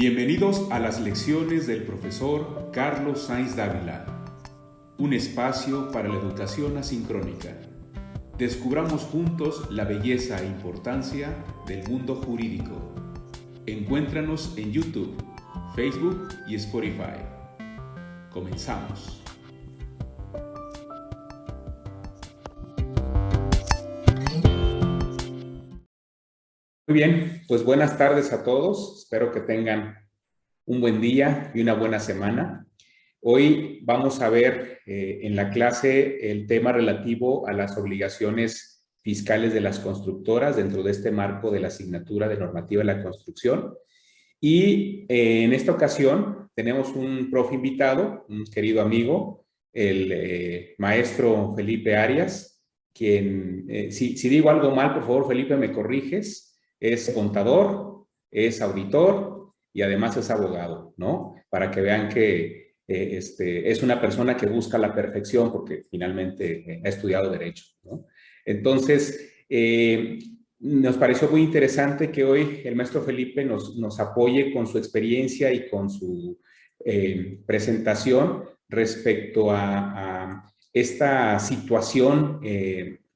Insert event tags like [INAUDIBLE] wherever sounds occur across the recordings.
Bienvenidos a las lecciones del profesor Carlos Sainz Dávila, un espacio para la educación asincrónica. Descubramos juntos la belleza e importancia del mundo jurídico. Encuéntranos en YouTube, Facebook y Spotify. Comenzamos. Muy bien, pues buenas tardes a todos. Espero que tengan un buen día y una buena semana. Hoy vamos a ver eh, en la clase el tema relativo a las obligaciones fiscales de las constructoras dentro de este marco de la asignatura de normativa de la construcción. Y eh, en esta ocasión tenemos un profe invitado, un querido amigo, el eh, maestro Felipe Arias, quien, si, si digo algo mal, por favor, Felipe, me corriges es contador, es auditor y además es abogado, ¿no? Para que vean que eh, este, es una persona que busca la perfección porque finalmente eh, ha estudiado Derecho, ¿no? Entonces, eh, nos pareció muy interesante que hoy el maestro Felipe nos, nos apoye con su experiencia y con su presentación respecto a, a esta situación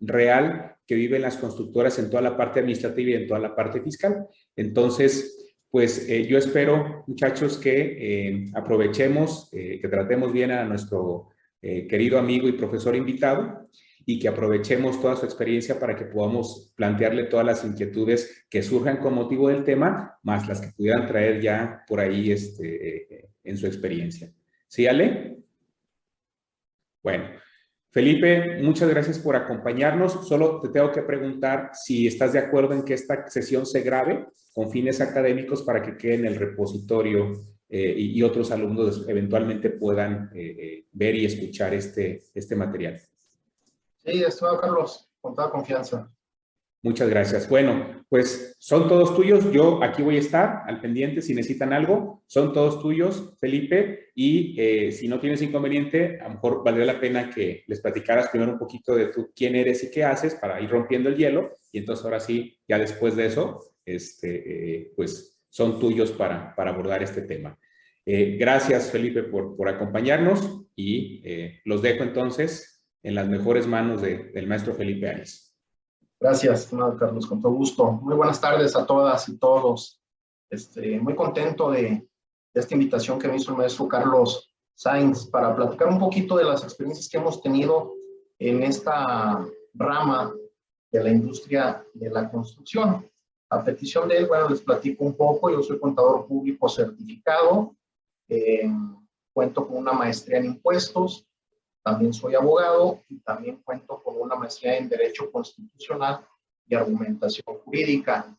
real que viven las constructoras en toda la parte administrativa y en toda la parte fiscal. Entonces, pues eh, yo espero, muchachos, que eh, aprovechemos, eh, que tratemos bien a nuestro querido amigo y profesor invitado y que aprovechemos toda su experiencia para que podamos plantearle todas las inquietudes que surjan con motivo del tema, más las que pudieran traer ya por ahí este, en su experiencia. ¿Sí, Ale? Bueno, Felipe, muchas gracias por acompañarnos. Solo te tengo que preguntar si estás de acuerdo en que esta sesión se grabe con fines académicos para que quede en el repositorio eh, y, otros alumnos eventualmente puedan eh, eh, ver y escuchar este, este material. Sí, estimado Carlos, con toda confianza. Muchas gracias. Bueno, pues son todos tuyos. Yo aquí voy a estar al pendiente si necesitan algo. Son todos tuyos, Felipe. Y eh, si no tienes inconveniente, a lo mejor valdría la pena que les platicaras primero un poquito de tú, quién eres y qué haces para ir rompiendo el hielo. Y entonces ahora sí, ya después de eso, este, eh, pues son tuyos para, para abordar este tema. Eh, gracias, Felipe, por, por acompañarnos y los dejo entonces en las mejores manos del maestro Felipe Arias. Gracias, Carlos, con todo gusto. Muy buenas tardes a todas y todos. Este, muy contento de, esta invitación que me hizo el maestro Carlos Sainz para platicar un poquito de las experiencias que hemos tenido en esta rama de la industria de la construcción. A petición de él, bueno, les platico un poco. Yo soy contador público certificado, eh, cuento con una maestría en impuestos, también soy abogado y también cuento con una maestría en Derecho Constitucional y Argumentación Jurídica.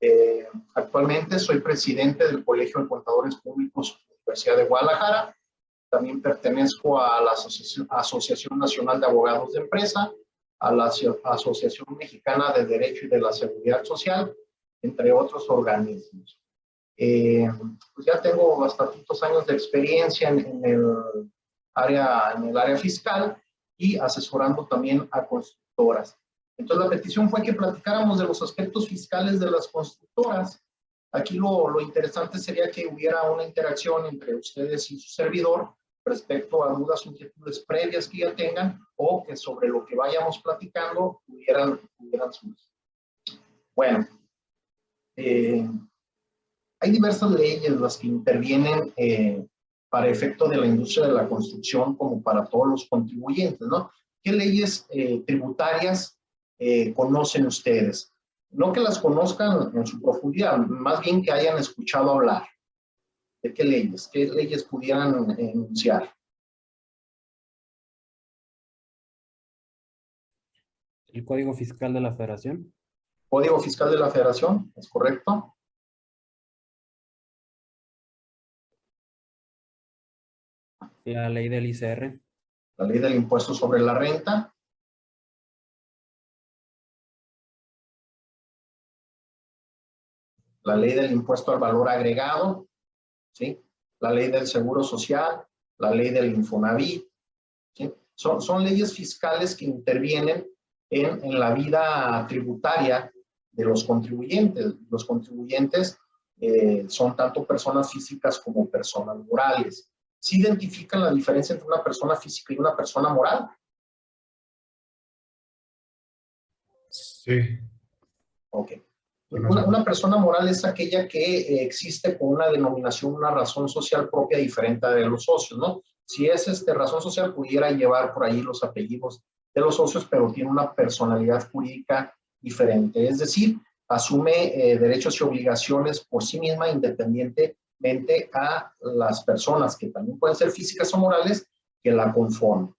Eh, actualmente soy presidente del Colegio de Contadores Públicos de la Universidad de Guadalajara. También pertenezco a la Asociación, Asociación Nacional de Abogados de Empresa, a la Asociación Mexicana de Derecho y de la Seguridad Social, entre otros organismos. Eh, pues ya tengo bastantitos años de experiencia en, en el área, en el área fiscal y asesorando también a constructoras. Entonces la petición fue que platicáramos de los aspectos fiscales de las constructoras. Aquí lo, lo interesante sería que hubiera una interacción entre ustedes y su servidor respecto a dudas o inquietudes previas que ya tengan o que sobre lo que vayamos platicando pudieran, pudieran surgir. Bueno, eh, hay diversas leyes las que intervienen eh, para efecto de la industria de la construcción como para todos los contribuyentes, ¿no? ¿Qué leyes eh, tributarias eh, conocen ustedes? No que las conozcan en su profundidad, más bien que hayan escuchado hablar. ¿De qué leyes? ¿Qué leyes pudieran enunciar? El Código Fiscal de la Federación. Código Fiscal de la Federación, ¿es correcto? La ley del ICR. La ley del impuesto sobre la renta. La ley del impuesto al valor agregado. ¿sí? La ley del seguro social. La ley del Infonavit. Son, son leyes fiscales que intervienen en, en la vida tributaria de los contribuyentes. Los contribuyentes eh, son tanto personas físicas como personas morales. ¿Sí identifican la diferencia entre una persona física y una persona moral? Sí. Ok. Una, una, persona moral es aquella que eh, existe con una denominación, una razón social propia diferente de los socios, ¿no? Si es este, razón social, pudiera llevar por ahí los apellidos de los socios, pero tiene una personalidad jurídica diferente. Es decir, asume eh, derechos y obligaciones por sí misma independientemente a las personas que también pueden ser físicas o morales que la conforman.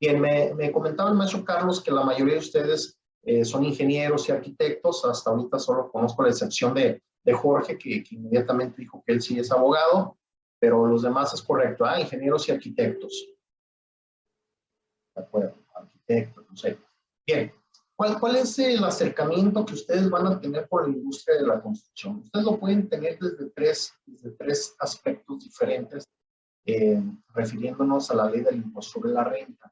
Bien, me, me comentaba el maestro Carlos que la mayoría de ustedes eh, son ingenieros y arquitectos, hasta ahorita solo conozco la excepción de, de Jorge, que, que, inmediatamente dijo que él sí es abogado, pero los demás es correcto, ah, ingenieros y arquitectos. De acuerdo, arquitectos, no sé. Bien, ¿Cuál, ¿Cuál, es el acercamiento que ustedes van a tener con la industria de la construcción? Ustedes lo pueden tener desde tres, desde tres aspectos diferentes, eh, refiriéndonos a la ley del impuesto sobre la renta.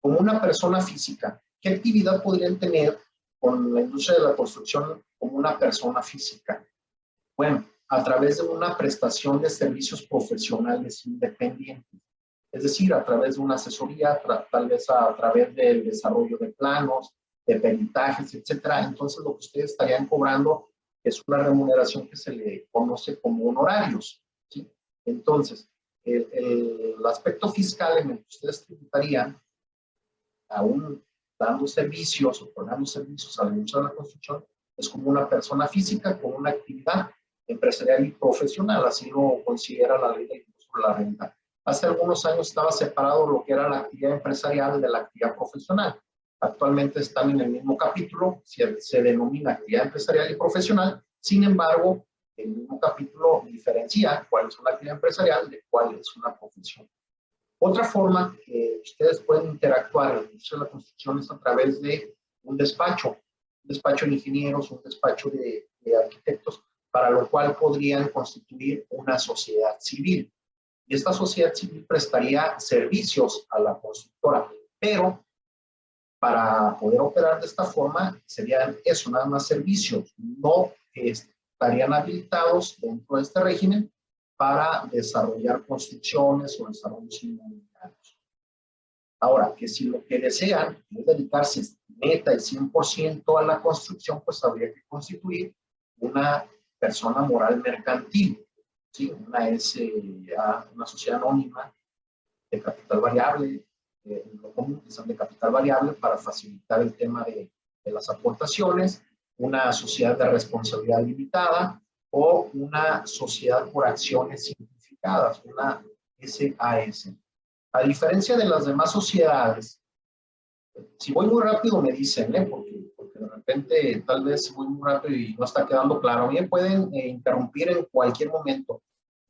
Como una persona física, ¿qué actividad podrían tener con la industria de la construcción como una persona física? Bueno, a través de una prestación de servicios profesionales independientes. Es decir, a través de una asesoría, tal vez a, a través del desarrollo de planos, de peritajes, etcétera. Entonces, lo que ustedes estarían cobrando es una remuneración que se le conoce como honorarios. ¿sí? Entonces, el, el, aspecto fiscal en el que ustedes tributarían, aún dando servicios o pagando servicios a la industria de la construcción, es como una persona física con una actividad empresarial y profesional, así lo considera la ley de impuesto la renta. Hace algunos años estaba separado lo que era la actividad empresarial de la actividad profesional. Actualmente están en el mismo capítulo, se, se denomina actividad empresarial y profesional, sin embargo, el mismo capítulo diferencia cuál es una actividad empresarial de cuál es una profesión. Otra forma que ustedes pueden interactuar en la construcción es a través de un despacho, un despacho de ingenieros, un despacho de, de arquitectos, para lo cual podrían constituir una sociedad civil. Y esta sociedad civil prestaría servicios a la constructora, pero para poder operar de esta forma serían eso, nada más servicios, no estarían habilitados dentro de este régimen para desarrollar construcciones o desarrollos inmobiliarios. Ahora, que si lo que desean es dedicarse meta y 100% a la construcción, pues habría que constituir una persona moral mercantil, ¿sí? una SA, una sociedad anónima de capital variable, eh, lo común, son de capital variable para facilitar el tema de, de las aportaciones, una sociedad de responsabilidad limitada o una sociedad por acciones simplificadas, una SAS. A diferencia de las demás sociedades, si voy muy rápido me dicen, ¿eh? porque, porque de repente tal vez voy muy rápido y no está quedando claro, bien pueden eh, interrumpir en cualquier momento.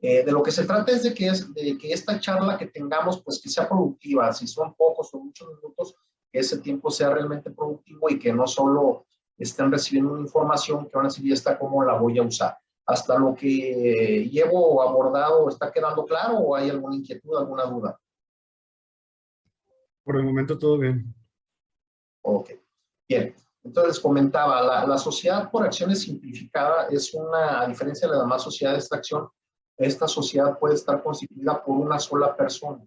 Eh, de lo que se trata es de que, es de que esta charla que tengamos, pues que sea productiva, si son pocos o muchos minutos, que ese tiempo sea realmente productivo y que no solo estén recibiendo una información que van a decir, está cómo la voy a usar. Hasta lo que llevo abordado, ¿está quedando claro o hay alguna inquietud, alguna duda? Por el momento todo bien. Ok, bien. Entonces comentaba, la, la sociedad por acciones simplificada es una, a diferencia de la demás sociedad de extracción, esta sociedad puede estar constituida por una sola persona.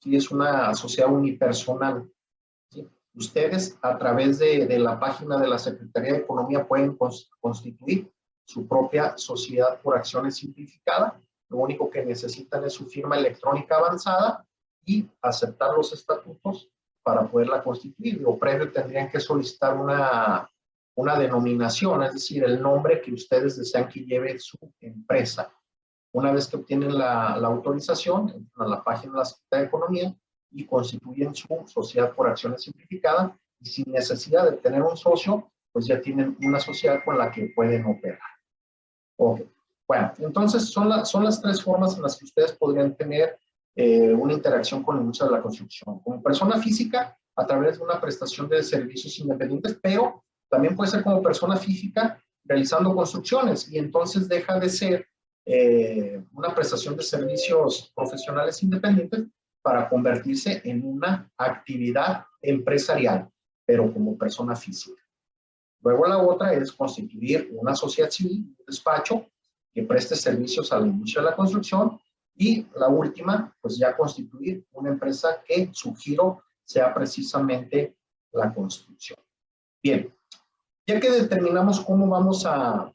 Sí, es una sociedad unipersonal. Ustedes a través de, de, la página de la Secretaría de Economía pueden constituir su propia sociedad por acciones simplificada. Lo único que necesitan es su firma electrónica avanzada y aceptar los estatutos para poderla constituir. Lo previo tendrían que solicitar una, una denominación, es decir, el nombre que ustedes desean que lleve su empresa. Una vez que obtienen la, la autorización, entran a la página de la Secretaría de Economía y constituyen su sociedad por acciones simplificada y sin necesidad de tener un socio, pues ya tienen una sociedad con la que pueden operar. Ok. Bueno, entonces son, la, son las tres formas en las que ustedes podrían tener eh, una interacción con la industria de la construcción. Como persona física, a través de una prestación de servicios independientes, pero también puede ser como persona física realizando construcciones y entonces deja de ser eh, una prestación de servicios profesionales independientes para convertirse en una actividad empresarial, pero como persona física. Luego la otra es constituir una sociedad civil, un despacho, que preste servicios a la industria de la construcción y la última, pues ya constituir una empresa que su giro sea precisamente la construcción. Bien, ya que determinamos cómo vamos a,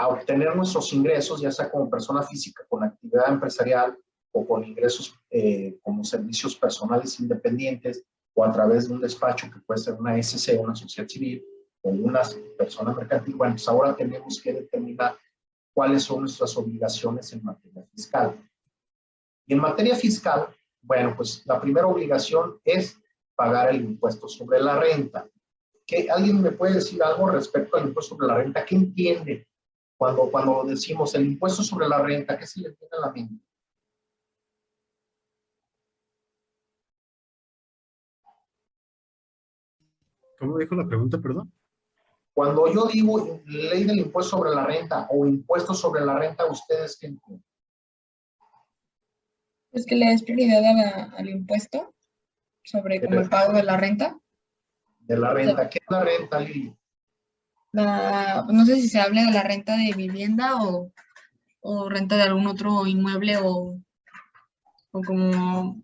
a obtener nuestros ingresos, ya sea como persona física con actividad empresarial o con ingresos eh, como servicios personales independientes o a través de un despacho que puede ser una SC, una sociedad civil o una persona mercantil, bueno, pues ahora tenemos que determinar cuáles son nuestras obligaciones en materia fiscal. Y en materia fiscal, bueno, pues la primera obligación es pagar el impuesto sobre la renta. ¿Que ¿Alguien me puede decir algo respecto al impuesto sobre la renta? ¿Qué entiende cuando, cuando decimos el impuesto sobre la renta? ¿Qué se le tiene a la mente? ¿Cómo dijo la pregunta, perdón? Cuando yo digo ley del impuesto sobre la renta o impuesto sobre la renta, ¿ustedes qué entienden? Es que le des prioridad a la- al impuesto sobre como el pago de la renta. De la renta. ¿Qué es la renta, Lili? La, no sé si se habla de la renta de vivienda o, o renta de algún otro inmueble o, o como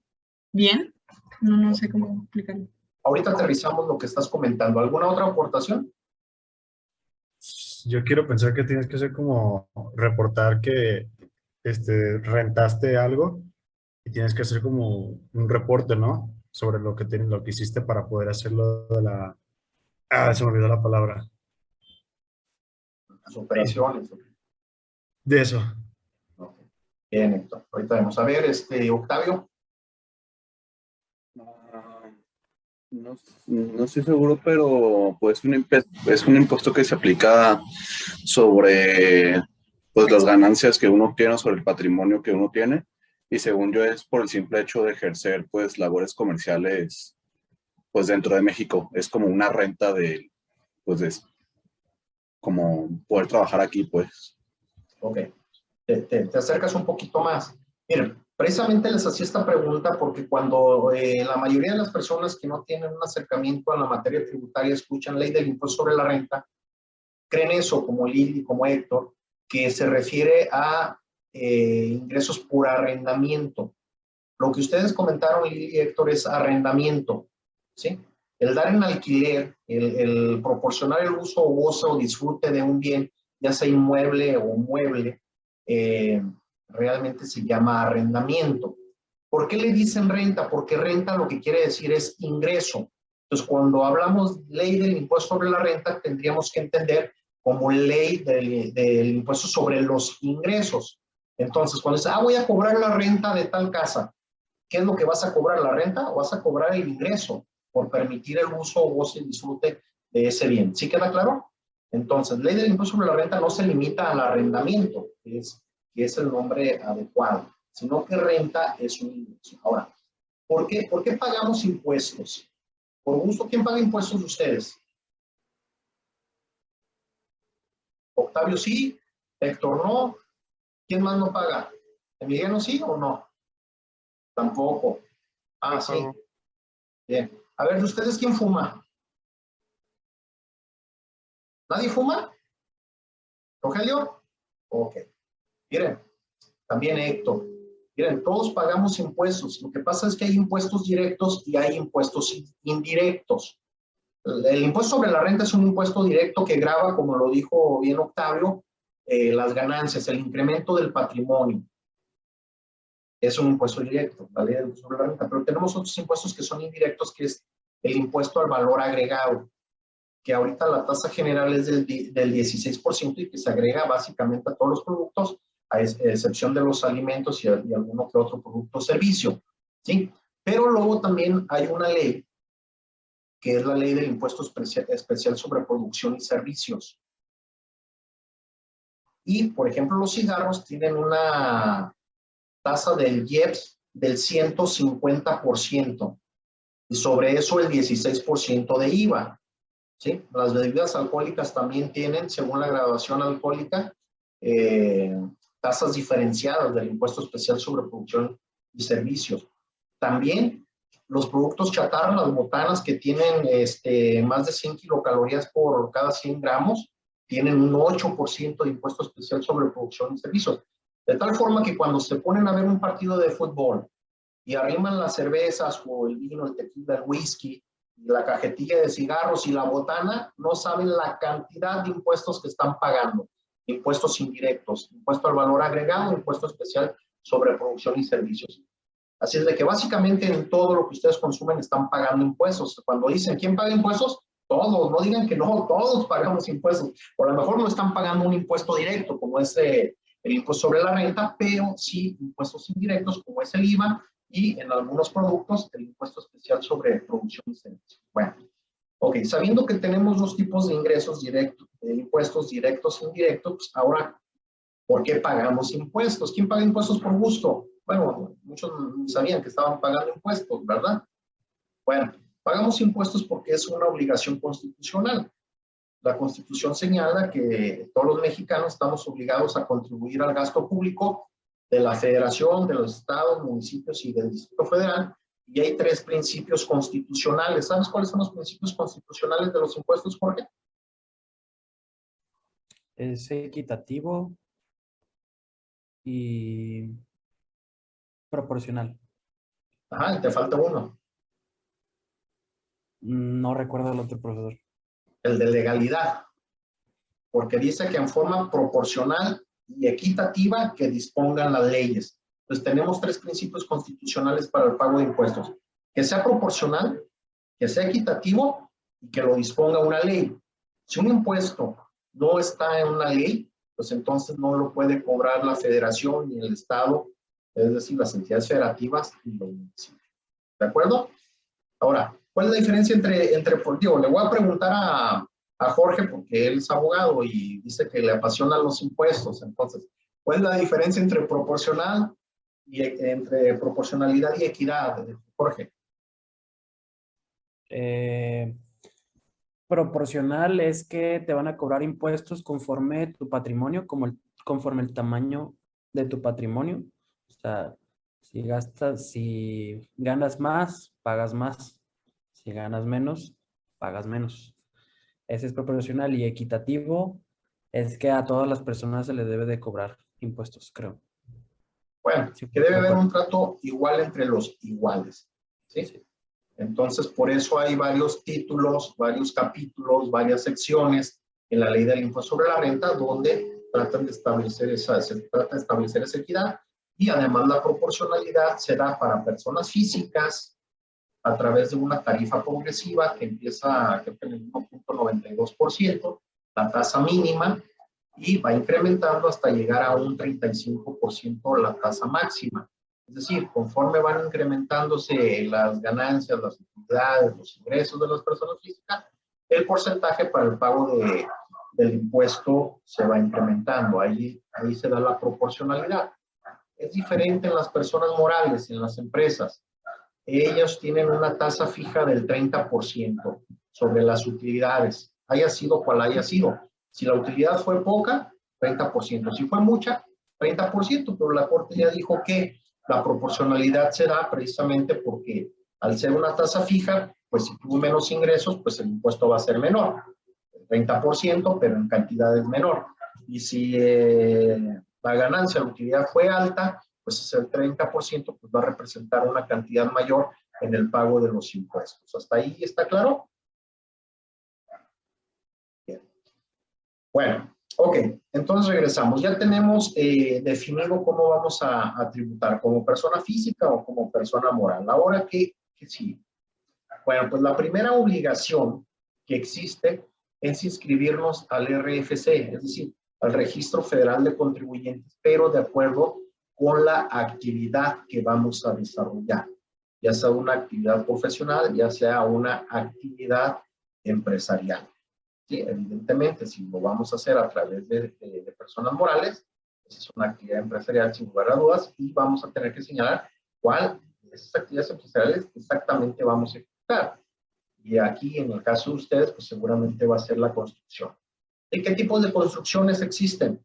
bien. No, no sé cómo explicarlo. Ahorita aterrizamos lo que estás comentando. ¿Alguna otra aportación? Yo quiero pensar que tienes que hacer como reportar que este, rentaste algo y tienes que hacer como un reporte, ¿no? Sobre lo que, tienes, lo que hiciste para poder hacerlo de la... Ah, se me olvidó la palabra. Las operaciones. De eso. Bien, Héctor. Ahorita vamos a ver, este, Octavio. Ah, No, no estoy seguro, pero pues un es un impuesto que se aplica sobre pues, las ganancias que uno tiene, sobre el patrimonio que uno tiene. Y según yo es por el simple hecho de ejercer pues labores comerciales pues dentro de México. Es como una renta de pues de como poder trabajar aquí pues. Ok. Te, te- te acercas un poquito más. Miren, precisamente les hacía esta pregunta porque cuando eh, la mayoría de las personas que no tienen un acercamiento a la materia tributaria escuchan ley del impuesto sobre la renta, creen eso, como Lili, como Héctor, que se refiere a eh, ingresos por arrendamiento. Lo que ustedes comentaron, Lili y Héctor, es arrendamiento, ¿sí? El dar en alquiler, el, proporcionar el uso o gozo o disfrute de un bien, ya sea inmueble o mueble, eh, realmente se llama arrendamiento. ¿Por qué le dicen renta? Porque renta lo que quiere decir es ingreso. Entonces, cuando hablamos ley del impuesto sobre la renta, tendríamos que entender como ley del, impuesto sobre los ingresos. Entonces, cuando dice, ah, voy a cobrar la renta de tal casa, ¿qué es lo que vas a cobrar? ¿La renta o vas a cobrar el ingreso por permitir el uso o goce y disfrute de ese bien? ¿Sí queda claro? Entonces, ley del impuesto sobre la renta no se limita al arrendamiento, que es, que es el nombre adecuado, sino que renta es un ingreso. Ahora, ¿por qué, ¿por qué pagamos impuestos? Por gusto, ¿quién paga impuestos de ustedes? Octavio sí, Héctor no. ¿Quién más no paga? ¿Emiliano sí o no? Tampoco. Ah, sí. Bien. A ver, ¿de ustedes quién fuma? ¿Nadie fuma? ¿Rogelio? Ok. Miren, también Héctor. Miren, todos pagamos impuestos. Lo que pasa es que hay impuestos directos y hay impuestos indirectos. El, impuesto sobre la renta es un impuesto directo que grava, como lo dijo bien Octavio, eh, las ganancias, el incremento del patrimonio. Es un impuesto directo, la ley del impuesto sobre la renta. Pero tenemos otros impuestos que son indirectos, que es el impuesto al valor agregado que ahorita la tasa general es del, del 16% y que se agrega básicamente a todos los productos, a ex excepción de los alimentos y, y alguno que otro producto o servicio, ¿sí? Pero luego también hay una ley, que es la ley del impuesto especial, especial sobre producción y servicios. Y, por ejemplo, los cigarros tienen una tasa del IEPS del 150%, y sobre eso el 16% de IVA. ¿sí? Las bebidas alcohólicas también tienen, según la graduación alcohólica, eh, tasas diferenciadas del impuesto especial sobre producción y servicios. También los productos chatarra, las botanas que tienen este, más de 100 kilocalorías por cada 100 gramos, tienen un 8% de impuesto especial sobre producción y servicios. De tal forma que cuando se ponen a ver un partido de fútbol y arriman las cervezas o el vino, el tequila, el whisky, la cajetilla de cigarros y la botana, no saben la cantidad de impuestos que están pagando. Impuestos indirectos, impuesto al valor agregado, impuesto especial sobre producción y servicios. Así es de que básicamente en todo lo que ustedes consumen están pagando impuestos. Cuando dicen, ¿quién paga impuestos? Todos, no digan que no, todos pagamos impuestos. Por lo mejor no están pagando un impuesto directo, como es eh, el impuesto sobre la renta, pero sí impuestos indirectos, como es el IVA, y en algunos productos el impuesto especial sobre producción y servicios. Bueno, ok, sabiendo que tenemos dos tipos de ingresos directos, de impuestos directos e indirectos, pues ahora, ¿por qué pagamos impuestos? ¿Quién paga impuestos por gusto? Bueno, muchos sabían que estaban pagando impuestos, ¿verdad? Bueno, pagamos impuestos porque es una obligación constitucional. La Constitución señala que todos los mexicanos estamos obligados a contribuir al gasto público de la Federación, de los estados, municipios y del Distrito Federal, y hay tres principios constitucionales. ¿Sabes cuáles son los principios constitucionales de los impuestos, Jorge? Es equitativo y proporcional. Ajá, y te falta uno, No recuerdo el otro profesor. El de legalidad, porque dice que en forma proporcional y equitativa que dispongan las leyes. Entonces tenemos tres principios constitucionales para el pago de impuestos. Que sea proporcional, que sea equitativo y que lo disponga una ley. Si un impuesto no está en una ley, pues entonces no lo puede cobrar la federación ni el estado, es decir, las entidades federativas y los municipios. ¿De acuerdo? Ahora, ¿cuál es la diferencia entre, entre, por digo, le voy a preguntar a, Jorge porque él es abogado y dice que le apasionan los impuestos. Entonces, ¿cuál es la diferencia entre proporcional y entre proporcionalidad y equidad, Jorge? Eh, proporcional es que te van a cobrar impuestos conforme tu patrimonio, como conforme el tamaño de tu patrimonio. O sea, si gastas, si ganas más, pagas más. Si ganas menos, pagas menos. Ese es proporcional y equitativo es que a todas las personas se les debe de cobrar impuestos, creo. Bueno, que debe haber un trato igual entre los iguales. ¿sí? Entonces, por eso hay varios títulos, varios capítulos, varias secciones en la ley del impuesto sobre la renta donde tratan de establecer esa, se trata de establecer esa equidad y además la proporcionalidad se da para personas físicas a través de una tarifa progresiva que empieza creo que en el 1.92%, la tasa mínima, y va incrementando hasta llegar a un 35% la tasa máxima. Es decir, conforme van incrementándose las ganancias, las utilidades, los ingresos de las personas físicas, el porcentaje para el pago de, del impuesto se va incrementando. Ahí, ahí se da la proporcionalidad. Es diferente en las personas morales, en las empresas. Ellos tienen una tasa fija del 30% sobre las utilidades, haya sido cual haya sido. Si la utilidad fue poca, 30%. Si fue mucha, 30%, pero la Corte ya dijo que la proporcionalidad se da precisamente porque al ser una tasa fija, pues si tuvo menos ingresos, pues el impuesto va a ser menor, 30%, pero en cantidades menor. Y si eh, la ganancia, la utilidad fue alta, pues ese 30% pues va a representar una cantidad mayor en el pago de los impuestos. ¿Hasta ahí está claro? Bien. Bueno, ok, entonces regresamos. Ya tenemos eh, definido cómo vamos a, a, tributar, como persona física o como persona moral. Ahora, ¿qué, qué sigue? Bueno, pues la primera obligación que existe es inscribirnos al RFC, es decir, al Registro Federal de Contribuyentes, pero de acuerdo con la actividad que vamos a desarrollar, ya sea una actividad profesional, ya sea una actividad empresarial. Sí, evidentemente, si lo vamos a hacer a través de, personas morales, pues es una actividad empresarial sin lugar a dudas y vamos a tener que señalar cuál de esas actividades empresariales exactamente vamos a ejecutar. Y aquí, en el caso de ustedes, pues seguramente va a ser la construcción. ¿De qué tipos de construcciones existen?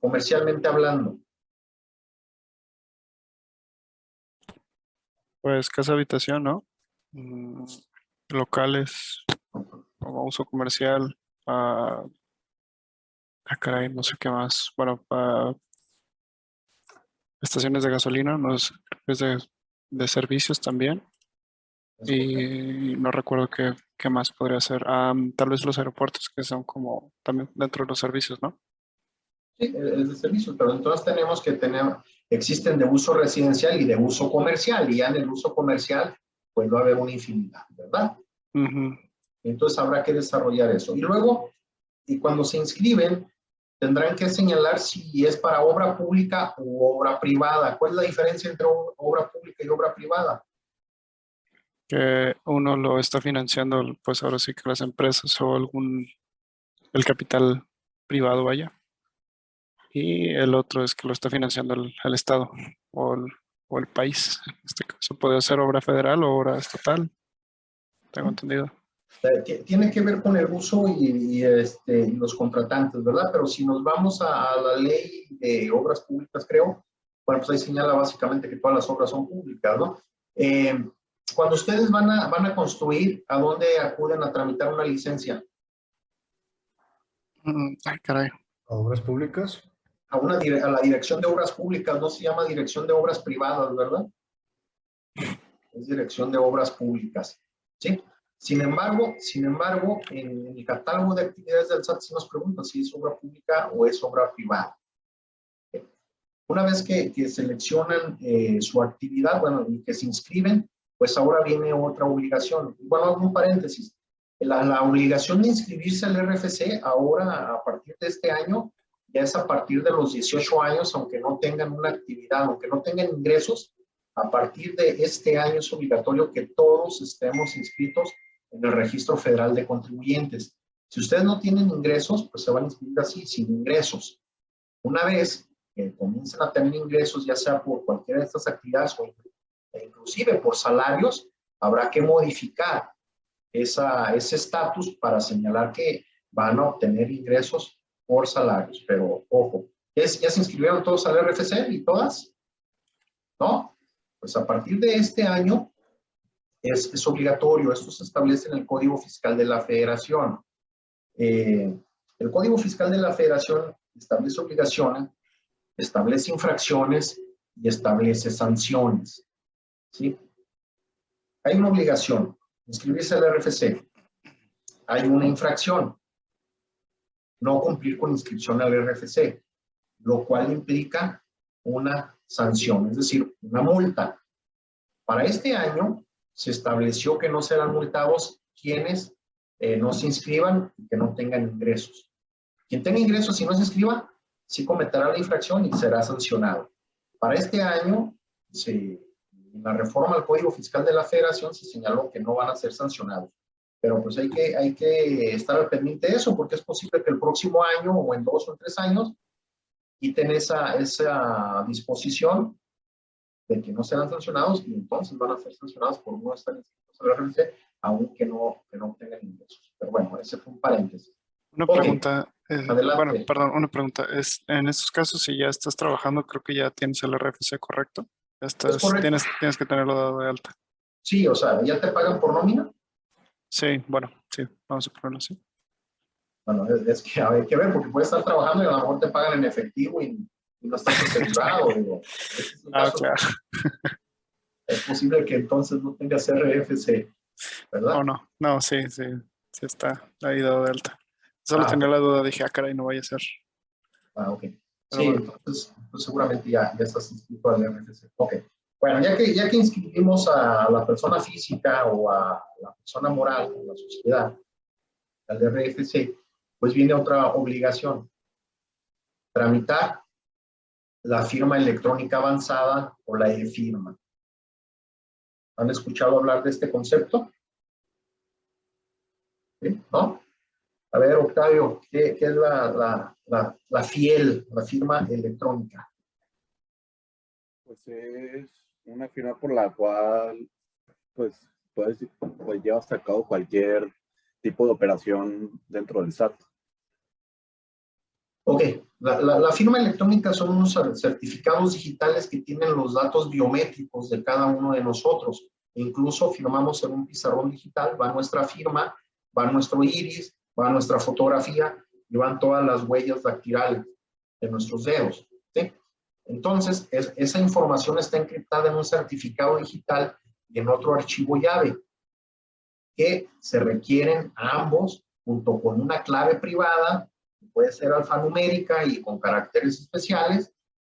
Comercialmente hablando. Pues casa habitación, ¿no? Mm, locales como uso comercial. ah, ah, caray, no sé qué más. Bueno, ah, estaciones de gasolina, no es, es de, de servicios también. Y no recuerdo qué, qué más podría ser. Ah, tal vez los aeropuertos que son como también dentro de los servicios, ¿no? Sí, es de servicios, pero entonces tenemos que tener, existen de uso residencial y de uso comercial, y ya en el uso comercial, pues va a haber una infinidad, ¿verdad? Entonces habrá que desarrollar eso. Y luego, y cuando se inscriben, tendrán que señalar si es para obra pública u obra privada. ¿Cuál es la diferencia entre obra pública y obra privada? Que uno lo está financiando, pues ahora sí que las empresas o algún, el capital privado vaya. Y el otro es que lo está financiando el, el Estado o el, o el país. En este caso puede ser obra federal o obra estatal. Tengo entendido. Eh, ti- Tiene que ver con el uso y, y, este, los contratantes, ¿verdad? Pero si nos vamos a, a la ley de obras públicas, creo, bueno, pues ahí señala básicamente que todas las obras son públicas, ¿no? Eh, cuando ustedes van a, van a construir, ¿a dónde acuden a tramitar una licencia? Mm, Ay, caray. Obras públicas. A, la dirección de obras públicas, no se llama dirección de obras privadas, ¿verdad? Es dirección de obras públicas, ¿sí? Sin embargo, sin embargo, en el catálogo de actividades del SAT se nos pregunta si es obra pública o es obra privada. Una vez que, que seleccionan eh, su actividad, bueno, y que se inscriben, pues ahora viene otra obligación. Bueno, hago un paréntesis. La, la obligación de inscribirse al RFC ahora, a partir de este año, ya es a partir de los 18 años, aunque no tengan una actividad, aunque no tengan ingresos, a partir de este año es obligatorio que todos estemos inscritos en el Registro Federal de Contribuyentes. Si ustedes no tienen ingresos, pues se van a inscribir así, sin ingresos. Una vez que comiencen a tener ingresos, ya sea por cualquiera de estas actividades o e inclusive por salarios, habrá que modificar esa, ese estatus para señalar que van a obtener ingresos por salarios. Pero, ojo, ¿es- ¿ya se inscribieron todos al RFC y todas? ¿No? Pues a partir de este año es, obligatorio. Esto se establece en el Código Fiscal de la Federación. Eh, el Código Fiscal de la Federación establece obligaciones, establece infracciones y establece sanciones. ¿sí? Hay una obligación, inscribirse al RFC. Hay una infracción, no cumplir con inscripción al RFC, lo cual implica una sanción, es decir, una multa. Para este año se estableció que no serán multados quienes eh, no se inscriban y que no tengan ingresos. Quien tenga ingresos y no se inscriba, sí cometerá la infracción y será sancionado. Para este año, se, en la reforma al Código Fiscal de la Federación se señaló que no van a ser sancionados. Pero pues hay que, hay que estar al pendiente de eso, porque es posible que el próximo año o en dos o en tres años quiten esa, esa disposición de que no serán sancionados y entonces van a ser sancionados por no estar inscritos al RFC, aunque no, que no tengan ingresos. Pero bueno, ese fue un paréntesis. Una Ok, pregunta, eh, bueno, perdón, una pregunta. Es, en estos casos, si ya estás trabajando, creo que ya tienes el RFC correcto. Ya estás, correcto. tienes, tienes que tenerlo dado de alta. Sí, o sea, ¿ya te pagan por nómina? Sí, bueno, sí, vamos a ponerlo así. Bueno, es, es que hay que ver, porque puedes estar trabajando y a lo mejor te pagan en efectivo y, y no estás asegurado. [LAUGHS] digo. Ese es Ah, claro. [LAUGHS] Es posible que entonces no tengas RFC, ¿verdad? O no, no, sí, sí, sí está ahí dado de alta. Solo Ah, tenía la duda, dije, ah, caray, no vaya a ser. Ah, ok. Pero Sí, bueno. entonces pues seguramente ya, ya estás inscrito al RFC. Ok. Bueno, ya que, ya que inscribimos a la persona física o a la persona moral, a la sociedad, al RFC, pues viene otra obligación. Tramitar la firma electrónica avanzada o la e-firma. ¿Han escuchado hablar de este concepto? ¿Sí? ¿No? A ver, Octavio, ¿qué, es la, la, la fiel, la firma electrónica? Pues es una firma por la cual, pues, puedes, pues llevas a cualquier tipo de operación dentro del SAT. Ok, la, la, firma electrónica son unos certificados digitales que tienen los datos biométricos de cada uno de nosotros. Incluso firmamos en un pizarrón digital, va nuestra firma, va nuestro iris, va nuestra fotografía y van todas las huellas dactilares de nuestros dedos. Entonces, esa información está encriptada en un certificado digital y en otro archivo llave que se requieren ambos junto con una clave privada, puede ser alfanumérica y con caracteres especiales,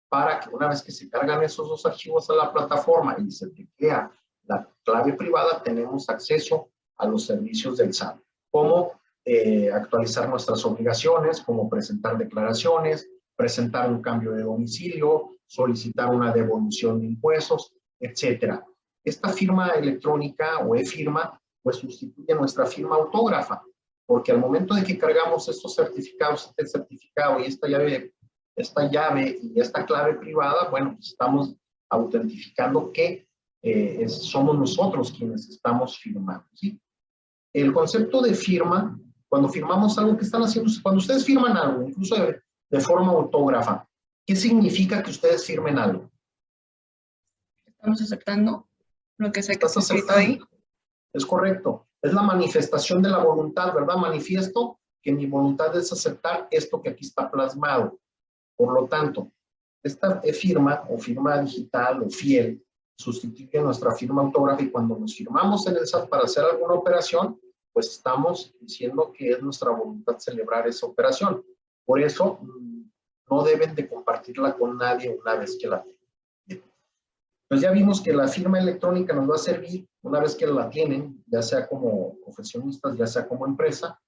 para que una vez que se cargan esos dos archivos a la plataforma y se crea la clave privada, tenemos acceso a los servicios del SAT, como eh, actualizar nuestras obligaciones, como presentar declaraciones, presentar un cambio de domicilio, solicitar una devolución de impuestos, etcétera. Esta firma electrónica o e-firma pues sustituye nuestra firma autógrafa, porque al momento de que cargamos estos certificados, este certificado y esta llave, esta llave y esta clave privada, bueno, pues estamos autentificando que eh, somos nosotros quienes estamos firmando, ¿sí? El concepto de firma, cuando firmamos algo que están haciendo, cuando ustedes firman algo, incluso de forma autógrafa, ¿qué significa que ustedes firmen algo? Estamos aceptando lo que se ha escrito ahí. Es correcto. Es la manifestación de la voluntad, ¿verdad? Manifiesto que mi voluntad es aceptar esto que aquí está plasmado. Por lo tanto, esta firma o firma digital o fiel sustituye nuestra firma autógrafa y cuando nos firmamos en el SAT para hacer alguna operación, pues estamos diciendo que es nuestra voluntad celebrar esa operación. Por eso, mm, no deben de compartirla con nadie una vez que la tengan. Pues ya vimos que la firma electrónica nos va a servir una vez que la tienen, ya sea como profesionistas, ya sea como empresa,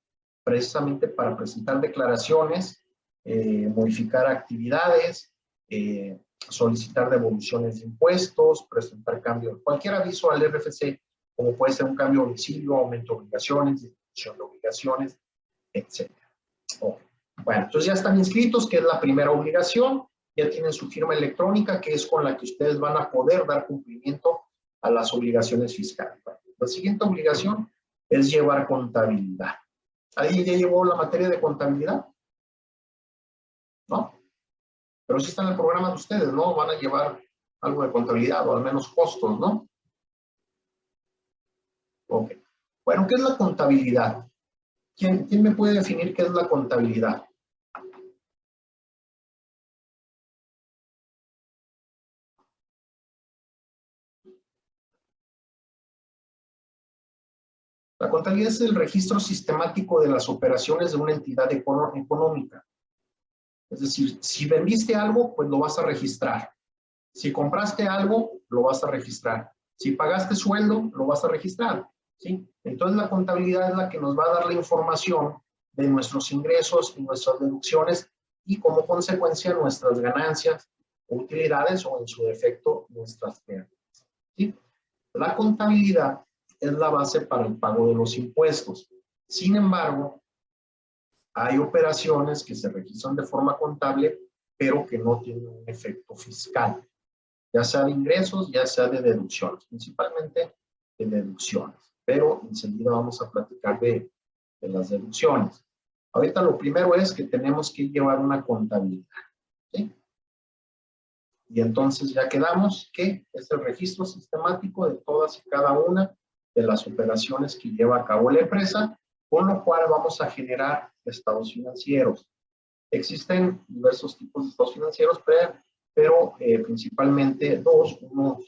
precisamente para presentar declaraciones, eh, modificar actividades, eh, solicitar devoluciones de impuestos, presentar cambios, cualquier aviso al RFC, como puede ser un cambio de domicilio, aumento de obligaciones, disminución de obligaciones, etc. Bueno, entonces ya están inscritos, que es la primera obligación ya tienen su firma electrónica, que es con la que ustedes van a poder dar cumplimiento a las obligaciones fiscales. La siguiente obligación es llevar contabilidad. ¿Alguien ya llevó la materia de contabilidad? ¿No? Pero sí está en el programa de ustedes, ¿no? Van a llevar algo de contabilidad o al menos costos, ¿no? Ok. Bueno, ¿qué es la contabilidad? ¿Quién, quién me puede definir qué es la contabilidad? La contabilidad es el registro sistemático de las operaciones de una entidad económica. Es decir, si vendiste algo, pues lo vas a registrar. Si compraste algo, lo vas a registrar. Si pagaste sueldo, lo vas a registrar. ¿sí? Entonces la contabilidad es la que nos va a dar la información de nuestros ingresos y nuestras deducciones y como consecuencia nuestras ganancias, utilidades o en su defecto nuestras pérdidas. ¿sí? La contabilidad es la base para el pago de los impuestos. Sin embargo, hay operaciones que se registran de forma contable, pero que no tienen un efecto fiscal, ya sea de ingresos, ya sea de deducciones, principalmente de deducciones. Pero enseguida vamos a platicar de, de las deducciones. Ahorita lo primero es que tenemos que llevar una contabilidad. ¿sí? Y entonces ya quedamos que es el registro sistemático de todas y cada una de las operaciones que lleva a cabo la empresa, con lo cual vamos a generar estados financieros. Existen diversos tipos de estados financieros, pero, eh, principalmente dos, uno,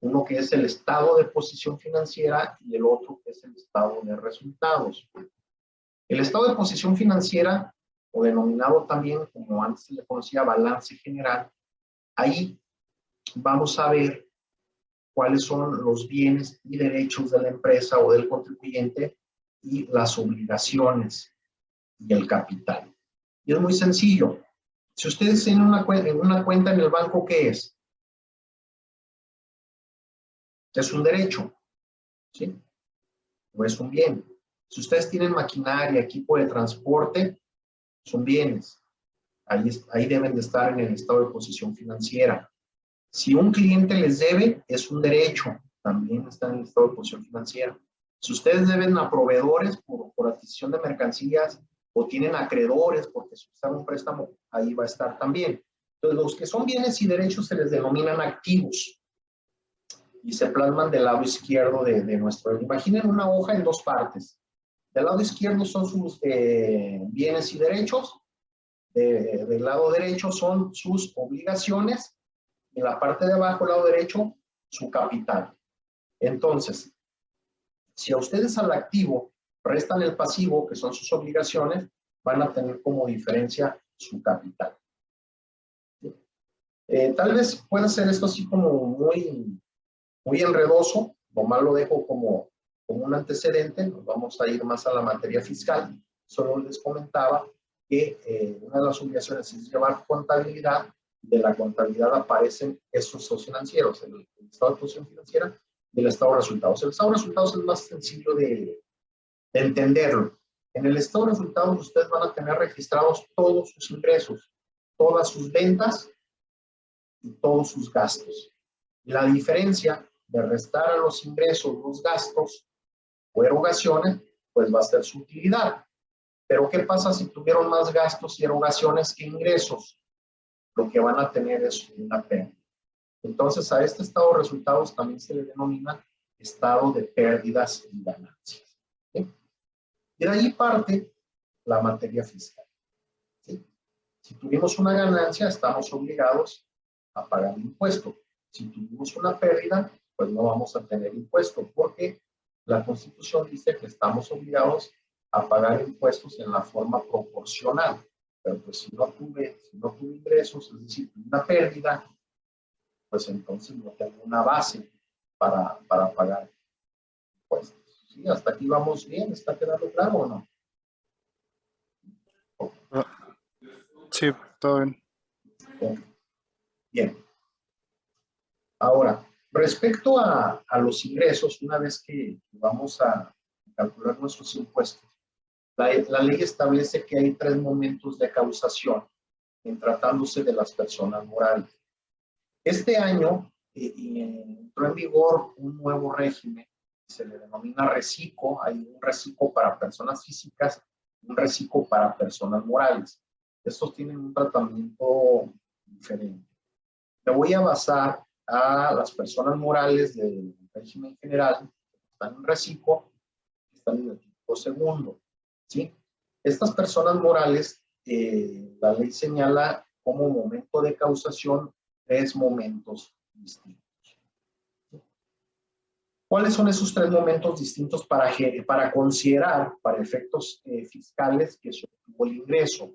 uno que es el estado de posición financiera y el otro que es el estado de resultados. El estado de posición financiera, o denominado también como antes se le conocía balance general, ahí vamos a ver cuáles son los bienes y derechos de la empresa o del contribuyente y las obligaciones y el capital. Y es muy sencillo. Si ustedes tienen una, una cuenta en el banco, ¿qué es? Es un derecho, ¿sí? O es un bien. Si ustedes tienen maquinaria, equipo de transporte, son bienes. Ahí, ahí deben de estar en el estado de posición financiera. Si un cliente les debe, es un derecho, también está en el estado de posición financiera. Si ustedes deben a proveedores por, por adquisición de mercancías o tienen acreedores porque suscitan un préstamo, ahí va a estar también. Entonces, los que son bienes y derechos se les denominan activos y se plasman del lado izquierdo de, de nuestro. Imaginen una hoja en dos partes. Del lado izquierdo son sus eh, bienes y derechos, de- del lado derecho son sus obligaciones, en la parte de abajo, lado derecho, su capital. Entonces, si a ustedes al activo restan el pasivo, que son sus obligaciones, van a tener como diferencia su capital. Eh, tal vez pueda ser esto así como muy, muy enredoso, nomás lo dejo como, como un antecedente, nos vamos a ir más a la materia fiscal, solo les comentaba que eh, una de las obligaciones es llevar contabilidad, de la contabilidad aparecen esos estados financieros, el, el estado de posición financiera y el estado de resultados. El estado de resultados es más sencillo de, de entenderlo. En el estado de resultados ustedes van a tener registrados todos sus ingresos, todas sus ventas y todos sus gastos. La diferencia de restar a los ingresos los gastos o erogaciones, pues va a ser su utilidad. Pero ¿qué pasa si tuvieron más gastos y erogaciones que ingresos? Lo que van a tener es una pérdida. Entonces a este estado de resultados también se le denomina estado de pérdidas y ganancias. ¿sí? Y de ahí parte la materia fiscal. ¿sí? Si tuvimos una ganancia, estamos obligados a pagar impuesto. Si tuvimos una pérdida, pues no vamos a tener impuesto, porque la Constitución dice que estamos obligados a pagar impuestos en la forma proporcional. Pero pues si no tuve, si no tuve ingresos, es decir, una pérdida, pues entonces no tengo una base para, para pagar impuestos. ¿Sí? Hasta aquí vamos bien, ¿está quedando claro o no? Sí, todo bien. Bien. Ahora, respecto a, a los ingresos, una vez que vamos a calcular nuestros impuestos, la, la ley establece que hay tres momentos de causación en tratándose de las personas morales. Este año eh, entró en vigor un nuevo régimen, se le denomina reciclo, hay un reciclo para personas físicas, un reciclo para personas morales. Estos tienen un tratamiento diferente. Me voy a basar a las personas morales del régimen general, que están en reciclo, que están en el tipo segundo. Estas personas morales, eh, la ley señala como momento de causación tres momentos distintos. ¿Cuáles son esos tres momentos distintos para considerar, para efectos eh, fiscales, que se obtuvo el ingreso?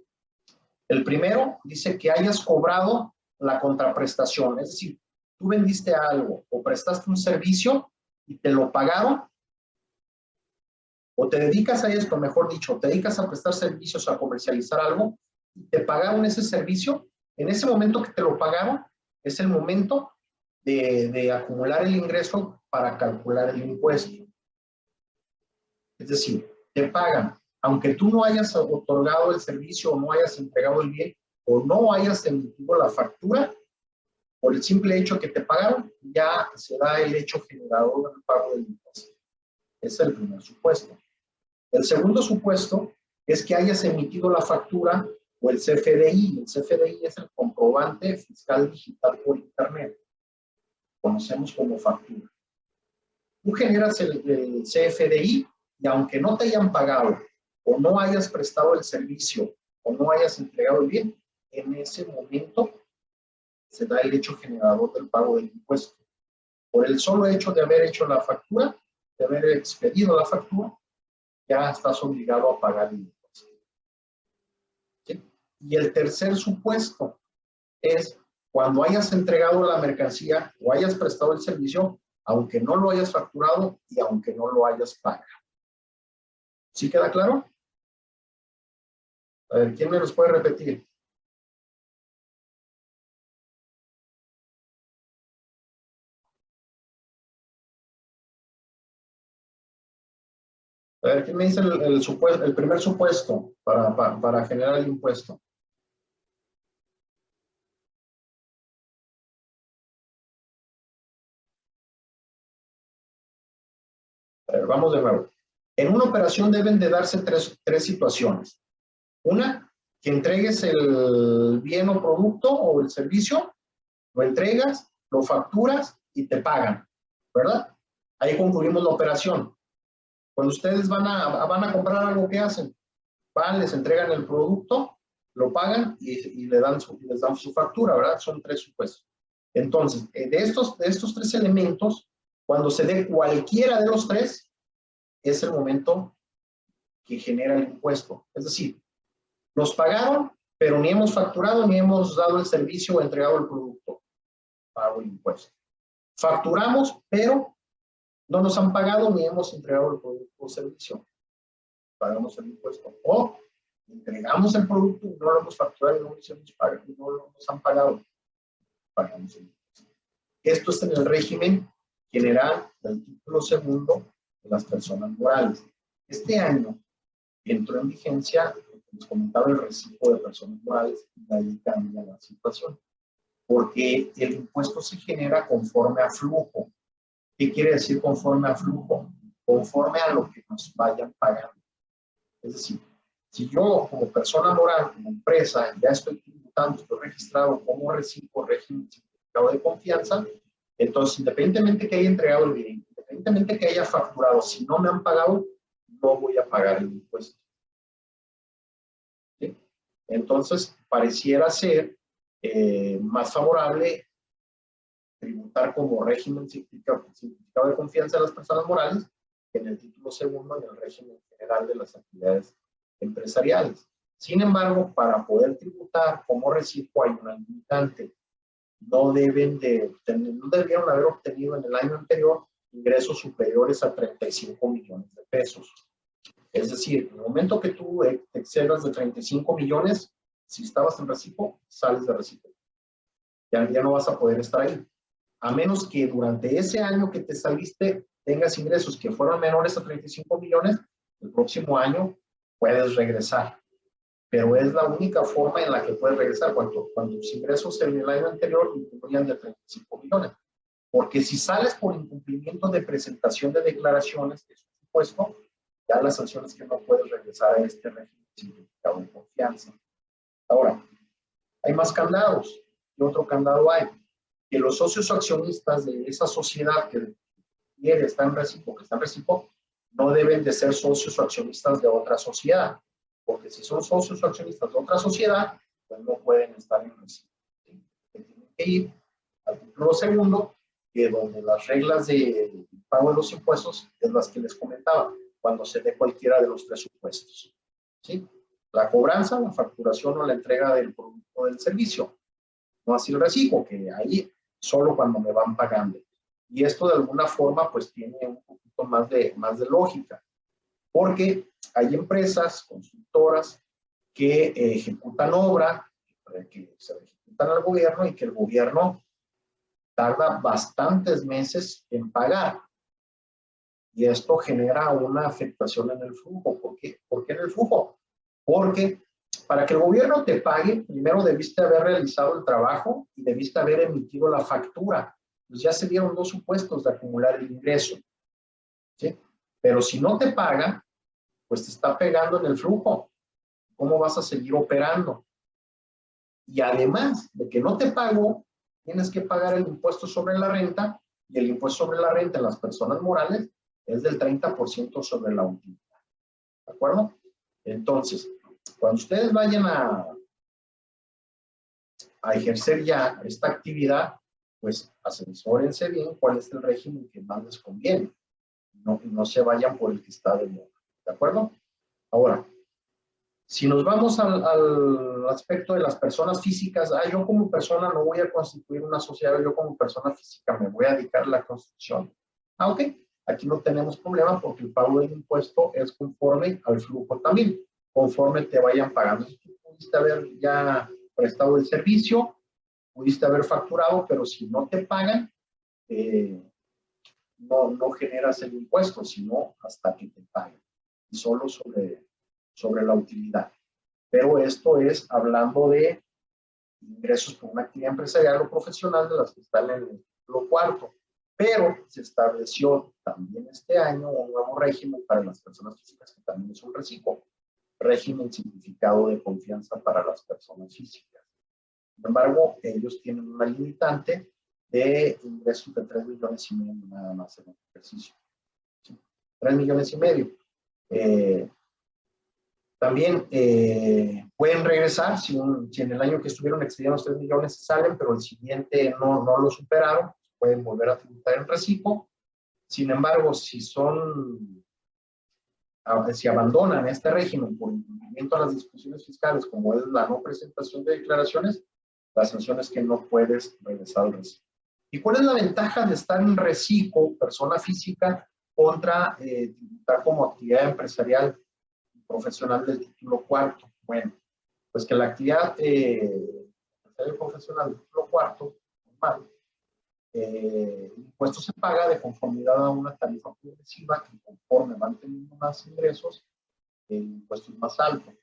El primero dice que hayas cobrado la contraprestación, es decir, tú vendiste algo o prestaste un servicio y te lo pagaron, o te dedicas a esto, mejor dicho, te dedicas a prestar servicios, a comercializar algo, y te pagaron ese servicio, en ese momento que te lo pagaron, es el momento de, de acumular el ingreso para calcular el impuesto. Es decir, te pagan, aunque tú no hayas otorgado el servicio o no hayas entregado el bien o no hayas emitido la factura, por el simple hecho que te pagaron, ya se da el hecho generador del pago del impuesto. Es el primer supuesto. El segundo supuesto es que hayas emitido la factura o el CFDI. El CFDI es el comprobante fiscal digital por Internet. Conocemos como factura. Tú generas el, el CFDI y aunque no te hayan pagado o no hayas prestado el servicio o no hayas entregado el bien, en ese momento se da el hecho generador del pago del impuesto. Por el solo hecho de haber hecho la factura, de haber expedido la factura, ya estás obligado a pagar el impuesto. ¿Sí? Y el tercer supuesto es cuando hayas entregado la mercancía o hayas prestado el servicio, aunque no lo hayas facturado y aunque no lo hayas pagado. ¿Sí queda claro? A ver, ¿quién me los puede repetir? A ver, ¿quién me dice el, el, supuesto, el primer supuesto para, para, para generar el impuesto? A ver, vamos de nuevo. En una operación deben de darse tres, tres situaciones. Una, que entregues el bien o producto o el servicio, lo entregas, lo facturas y te pagan, ¿verdad? Ahí concluimos la operación. Cuando ustedes van a, van a comprar algo, ¿qué hacen? Van, les entregan el producto, lo pagan y, y le dan su, les dan su factura, ¿verdad? Son tres supuestos. Entonces, eh, de estos, de estos tres elementos, cuando se dé cualquiera de los tres, es el momento que genera el impuesto. Es decir, nos pagaron, pero ni hemos facturado ni hemos dado el servicio o entregado el producto. Pago el impuesto. Facturamos, pero no nos han pagado ni hemos entregado el producto o servicio. Pagamos el impuesto. O entregamos el producto y no lo hemos facturado y no, no nos han pagado. Pagamos el impuesto. Esto es en el régimen general del título segundo de las personas morales. Este año entró en vigencia, les comentaba, el recibo de personas morales y ahí cambia la situación. Porque el impuesto se genera conforme a flujo. ¿Qué quiere decir conforme a flujo? Conforme a lo que nos vayan pagando. Es decir, si yo como persona moral, como empresa, ya estoy tributando, estoy registrado como recibo régimen certificado de confianza, entonces independientemente que haya entregado el bien, independientemente que haya facturado, si no me han pagado, no voy a pagar el impuesto. Entonces, pareciera ser eh, más favorable tributar como régimen certificado, de confianza de las personas morales en el título segundo en el régimen general de las actividades empresariales. Sin embargo, para poder tributar como recibo hay una limitante. No deben de no debieron haber obtenido en el año anterior ingresos superiores a 35 millones de pesos. Es decir, en el momento que tú excedas de 35 millones, si estabas en recibo, sales de recibo. Ya, ya no vas a poder estar ahí. A menos que durante ese año que te saliste tengas ingresos que fueron menores a 35 millones, el próximo año puedes regresar. Pero es la única forma en la que puedes regresar cuando, cuando tus ingresos en el año anterior incluían de 35 millones. Porque si sales por incumplimiento de presentación de declaraciones de supuesto, ya la sanción es que no puedes regresar a este régimen de confianza. Ahora, hay más candados. ¿Qué otro candado hay? Que los socios accionistas de esa sociedad que quiere, está en recibo, que está en recibo, no deben de ser socios o accionistas de otra sociedad. Porque si son socios o accionistas de otra sociedad, pues no pueden estar en recibo. Tienen que ir al título segundo, que donde las reglas de pago de los impuestos es las que les comentaba cuando se dé cualquiera de los tres supuestos. ¿sí? La cobranza, la facturación o la entrega del producto o del servicio. No así el recibo, que ahí solo cuando me van pagando. Y esto de alguna forma pues tiene un poquito más de, más de lógica, porque hay empresas, consultoras, que ejecutan obra, que se ejecutan al gobierno y que el gobierno tarda bastantes meses en pagar. Y esto genera una afectación en el flujo. ¿Por qué? ¿Por qué en el flujo? Porque para que el gobierno te pague, primero debiste haber realizado el trabajo y debiste haber emitido la factura. Pues ya se dieron dos supuestos de acumular el ingreso. Pero si no te paga, pues te está pegando en el flujo. ¿Cómo vas a seguir operando? Y además de que no te pagó, tienes que pagar el impuesto sobre la renta y el impuesto sobre la renta en las personas morales es del 30% sobre la utilidad. ¿De acuerdo? Entonces, cuando ustedes vayan a, a ejercer ya esta actividad, pues asesórense bien cuál es el régimen que más les conviene. No, no se vayan por el que está de moda. ¿De acuerdo? Ahora, si nos vamos al, al, aspecto de las personas físicas, ah, yo como persona no voy a constituir una sociedad, yo como persona física me voy a dedicar a la construcción. Ah, ok. Aquí no tenemos problema porque el pago del impuesto es conforme al flujo también, conforme te vayan pagando. Tú pudiste haber ya prestado el servicio, pudiste haber facturado, pero si no te pagan, eh, no, no generas el impuesto, sino hasta que te paguen, y solo sobre, sobre la utilidad. Pero esto es hablando de ingresos por una actividad empresarial o profesional de las que están en lo cuarto. Pero se estableció también este año un nuevo régimen para las personas físicas que también es un reciclo, régimen simplificado de confianza para las personas físicas. Sin embargo, ellos tienen una limitante de ingresos de 3 millones y medio nada más en el ejercicio. 3 millones y medio. Eh, también eh, pueden regresar, si, si, en el año que estuvieron excedieron los 3 millones salen, pero el siguiente no, no lo superaron, pueden volver a tributar en reciclo. Sin embargo, si son, si abandonan este régimen por incumplimiento a las disposiciones fiscales, como es la no presentación de declaraciones, la sanción es que no puedes regresar al reciclo. ¿Y cuál es la ventaja de estar en reciclo, persona física, contra eh, tributar como actividad empresarial profesional del título cuarto? Bueno, pues que la actividad eh, profesional del título cuarto, normal, eh, el impuesto se paga de conformidad a una tarifa progresiva que conforme van teniendo más ingresos, el impuesto es más alto.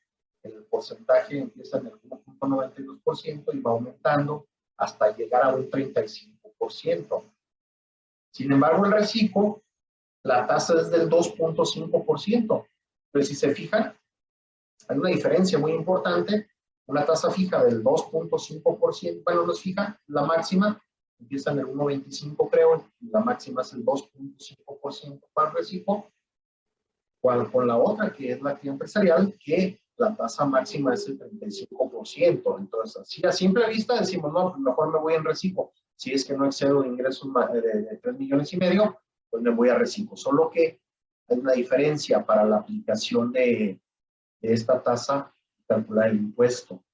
El porcentaje empieza en el 1.92% y va aumentando hasta llegar a un 35%. Sin embargo, el reciclo, la tasa es del 2.5%. Entonces, si se fijan, hay una diferencia muy importante. Una tasa fija del 2.5%, bueno, no es fija, la máxima empieza en el 1.25 creo, la máxima es el 2.5% para el reciclo, cual con la otra que es la actividad empresarial, que la tasa máxima es el 35%. Entonces, así a simple vista decimos, no, pues mejor me voy en reciclo. Si es que no excedo ingresos de, de 3 millones y medio, pues me voy a reciclo. Solo que hay una diferencia para la aplicación de, esta tasa, calcular el impuesto.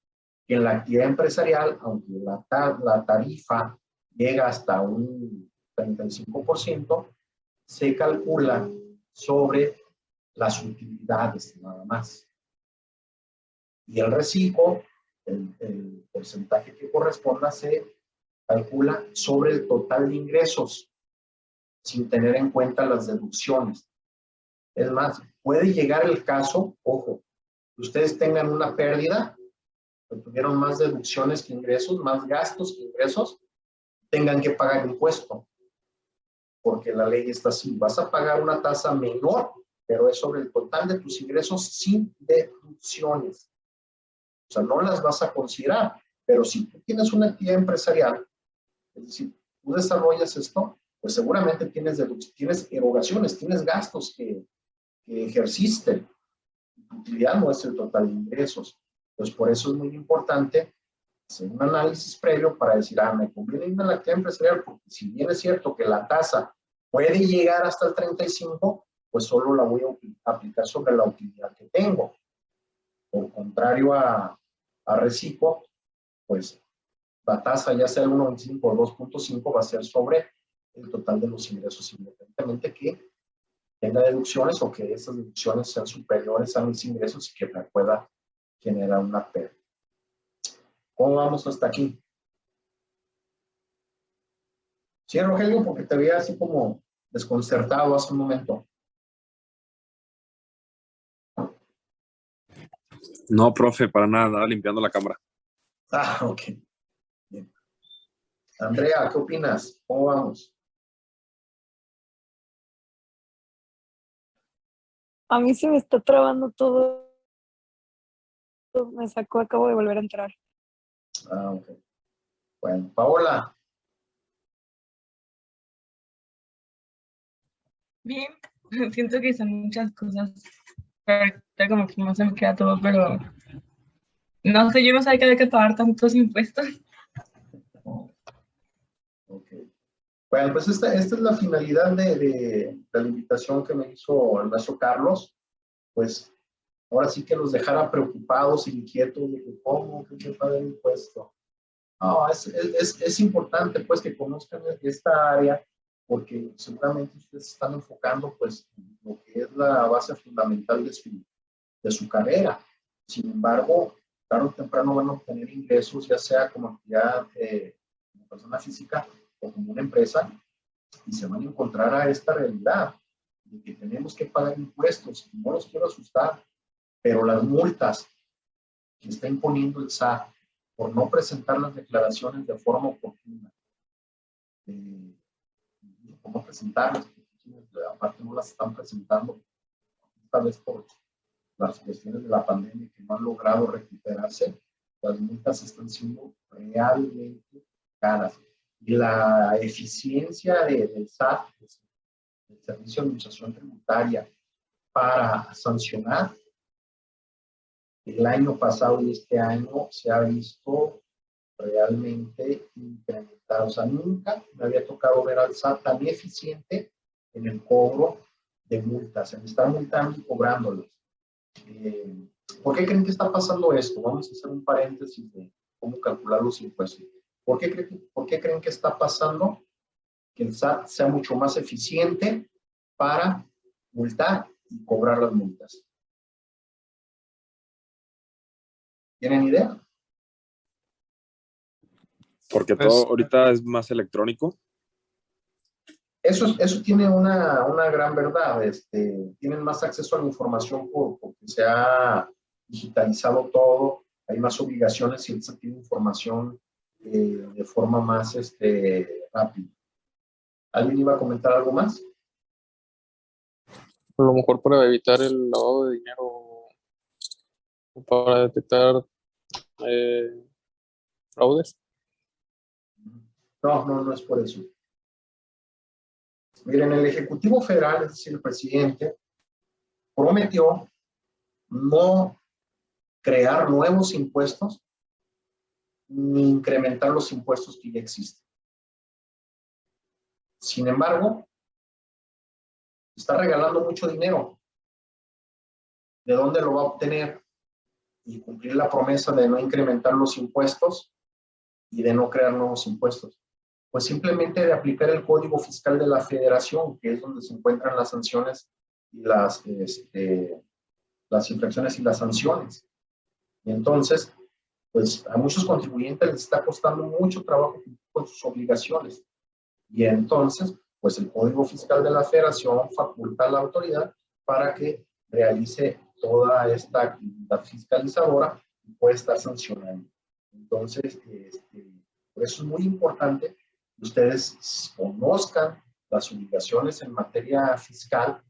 Que en la actividad empresarial, aunque la, la tarifa llega hasta un 35%, se calcula sobre las utilidades nada más. Y el reciclo, el, el porcentaje que corresponda, se calcula sobre el total de ingresos, sin tener en cuenta las deducciones. Es más, puede llegar el caso, ojo, que ustedes tengan una pérdida, que tuvieron más deducciones que ingresos, más gastos que ingresos, tengan que pagar impuesto. Porque la ley está así, vas a pagar una tasa menor, pero es sobre el total de tus ingresos sin deducciones. O sea, no las vas a considerar, pero si tú tienes una actividad empresarial, es decir, tú desarrollas esto, pues seguramente tienes, tienes erogaciones, tienes gastos que, que ejerciste. Tu utilidad no es el total de ingresos. Entonces, por eso es muy importante hacer un análisis previo para decir, ah, me conviene irme a la actividad empresarial, porque si bien es cierto que la tasa puede llegar hasta el 35, pues solo la voy a aplicar sobre la utilidad que tengo. Por contrario a, a reciclo, pues la tasa ya sea el 1.25 o 2.5 va a ser sobre el total de los ingresos, independientemente que tenga deducciones o que esas deducciones sean superiores a mis ingresos y que me pueda generar una pérdida. ¿Cómo vamos hasta aquí? Sí, Rogelio, porque te veía así como desconcertado hace un momento. No, profe, para nada, limpiando la cámara. Ah, ok. Bien. Andrea, ¿qué opinas? ¿Cómo vamos? A mí se me está trabando todo. Me sacó, acabo de volver a entrar. Ah, ok. Bueno, Paola. Bien, [LAUGHS] siento que son muchas cosas. Ahorita como que no se me queda todo, pero no sé, yo no sabía que había que pagar tantos impuestos. Ok. Bueno, pues esta, esta es la finalidad de, de, la invitación que me hizo el maestro Carlos. Pues ahora sí que los dejara preocupados, inquietos de que cómo, que se paga el impuesto. No, es, es, es, importante pues que conozcan esta área porque seguramente ustedes están enfocando pues lo que es la base fundamental de su, de su carrera. Sin embargo, tarde o temprano van a obtener ingresos, ya sea como actividad eh, como persona física o como una empresa y se van a encontrar a esta realidad de que tenemos que pagar impuestos. No los quiero asustar, pero las multas que está imponiendo el SAT por no presentar las declaraciones de forma oportuna, eh, presentarlas, aparte no las están presentando, tal vez por las cuestiones de la pandemia que no han logrado recuperarse, las multas están siendo realmente caras. Y la eficiencia de, del SAT, del Servicio de Administración Tributaria para sancionar, el año pasado y este año se ha visto realmente incrementado. O sea, nunca me había tocado ver al SAT tan eficiente en el cobro de multas, en estar multando y cobrándolas. Eh, ¿Por qué creen que está pasando esto? Vamos a hacer un paréntesis de cómo calcular los impuestos. ¿Por qué, ¿Por qué creen que está pasando que el SAT sea mucho más eficiente para multar y cobrar las multas? ¿Tienen idea? Porque Pues- todo ahorita es más electrónico. Eso, eso tiene una, una gran verdad. Este, tienen más acceso a la información por, porque se ha digitalizado todo, hay más obligaciones y se tiene información eh, de forma más este, rápida. ¿Alguien iba a comentar algo más? A lo mejor para evitar el lavado de dinero o para detectar eh, fraudes. No, no, no es por eso. Miren, el Ejecutivo Federal, es decir, el presidente, prometió no crear nuevos impuestos ni incrementar los impuestos que ya existen. Sin embargo, está regalando mucho dinero. ¿De dónde lo va a obtener? Y cumplir la promesa de no incrementar los impuestos y de no crear nuevos impuestos. Pues simplemente de aplicar el Código Fiscal de la Federación, que es donde se encuentran las sanciones y las, este, las infracciones y las sanciones. Y entonces, pues a muchos contribuyentes les está costando mucho trabajo con sus obligaciones. Y entonces, pues el Código Fiscal de la Federación faculta a la autoridad para que realice toda esta actividad fiscalizadora puede estar sancionando. Entonces, este, por eso es muy importante que ustedes conozcan las obligaciones en materia fiscal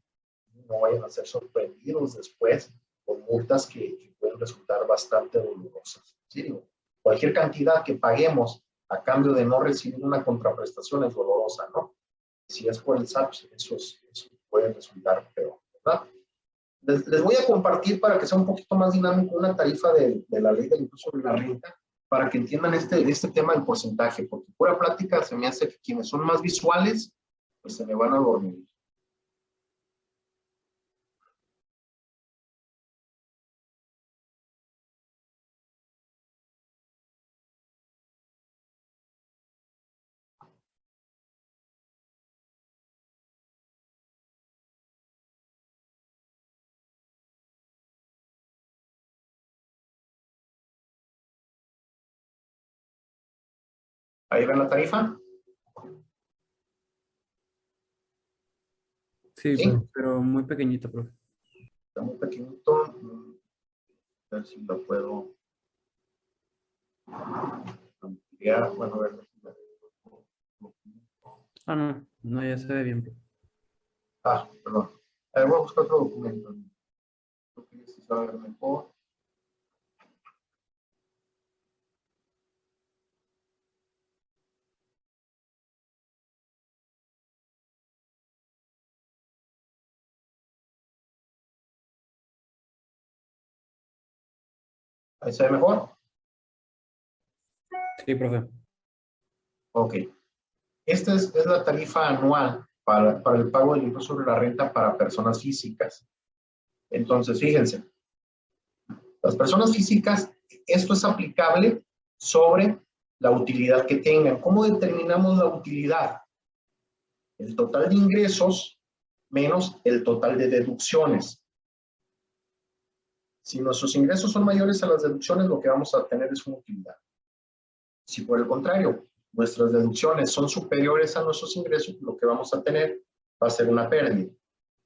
y no vayan a ser sorprendidos después con multas que, pueden resultar bastante dolorosas. Cualquier cantidad que paguemos a cambio de no recibir una contraprestación es dolorosa, ¿no? Si es por el SAT, pues, eso, es- eso puede resultar peor, ¿verdad? Les, voy a compartir para que sea un poquito más dinámico una tarifa de, de la ley del impuesto sobre la renta para que entiendan este, este tema del porcentaje, porque pura plática se me hace que quienes son más visuales, pues se me van a dormir. Ahí ven la tarifa. Sí, Sí. pero muy pequeñito, profe. Está muy pequeñito. mm, A ver si lo puedo ampliar. Bueno, a ver. Ah, no, no, ya se ve bien. Ah, perdón. A ver, voy a buscar otro documento. Creo que se va a ver mejor. Ahí se ve mejor. Sí, profe. Ok. Esta es, es la tarifa anual para, para el pago del impuesto sobre la renta para personas físicas. Entonces, fíjense, las personas físicas, esto es aplicable sobre la utilidad que tengan. ¿Cómo determinamos la utilidad? El total de ingresos menos el total de deducciones. Si nuestros ingresos son mayores a las deducciones, lo que vamos a tener es una utilidad. Si por el contrario, nuestras deducciones son superiores a nuestros ingresos, lo que vamos a tener va a ser una pérdida.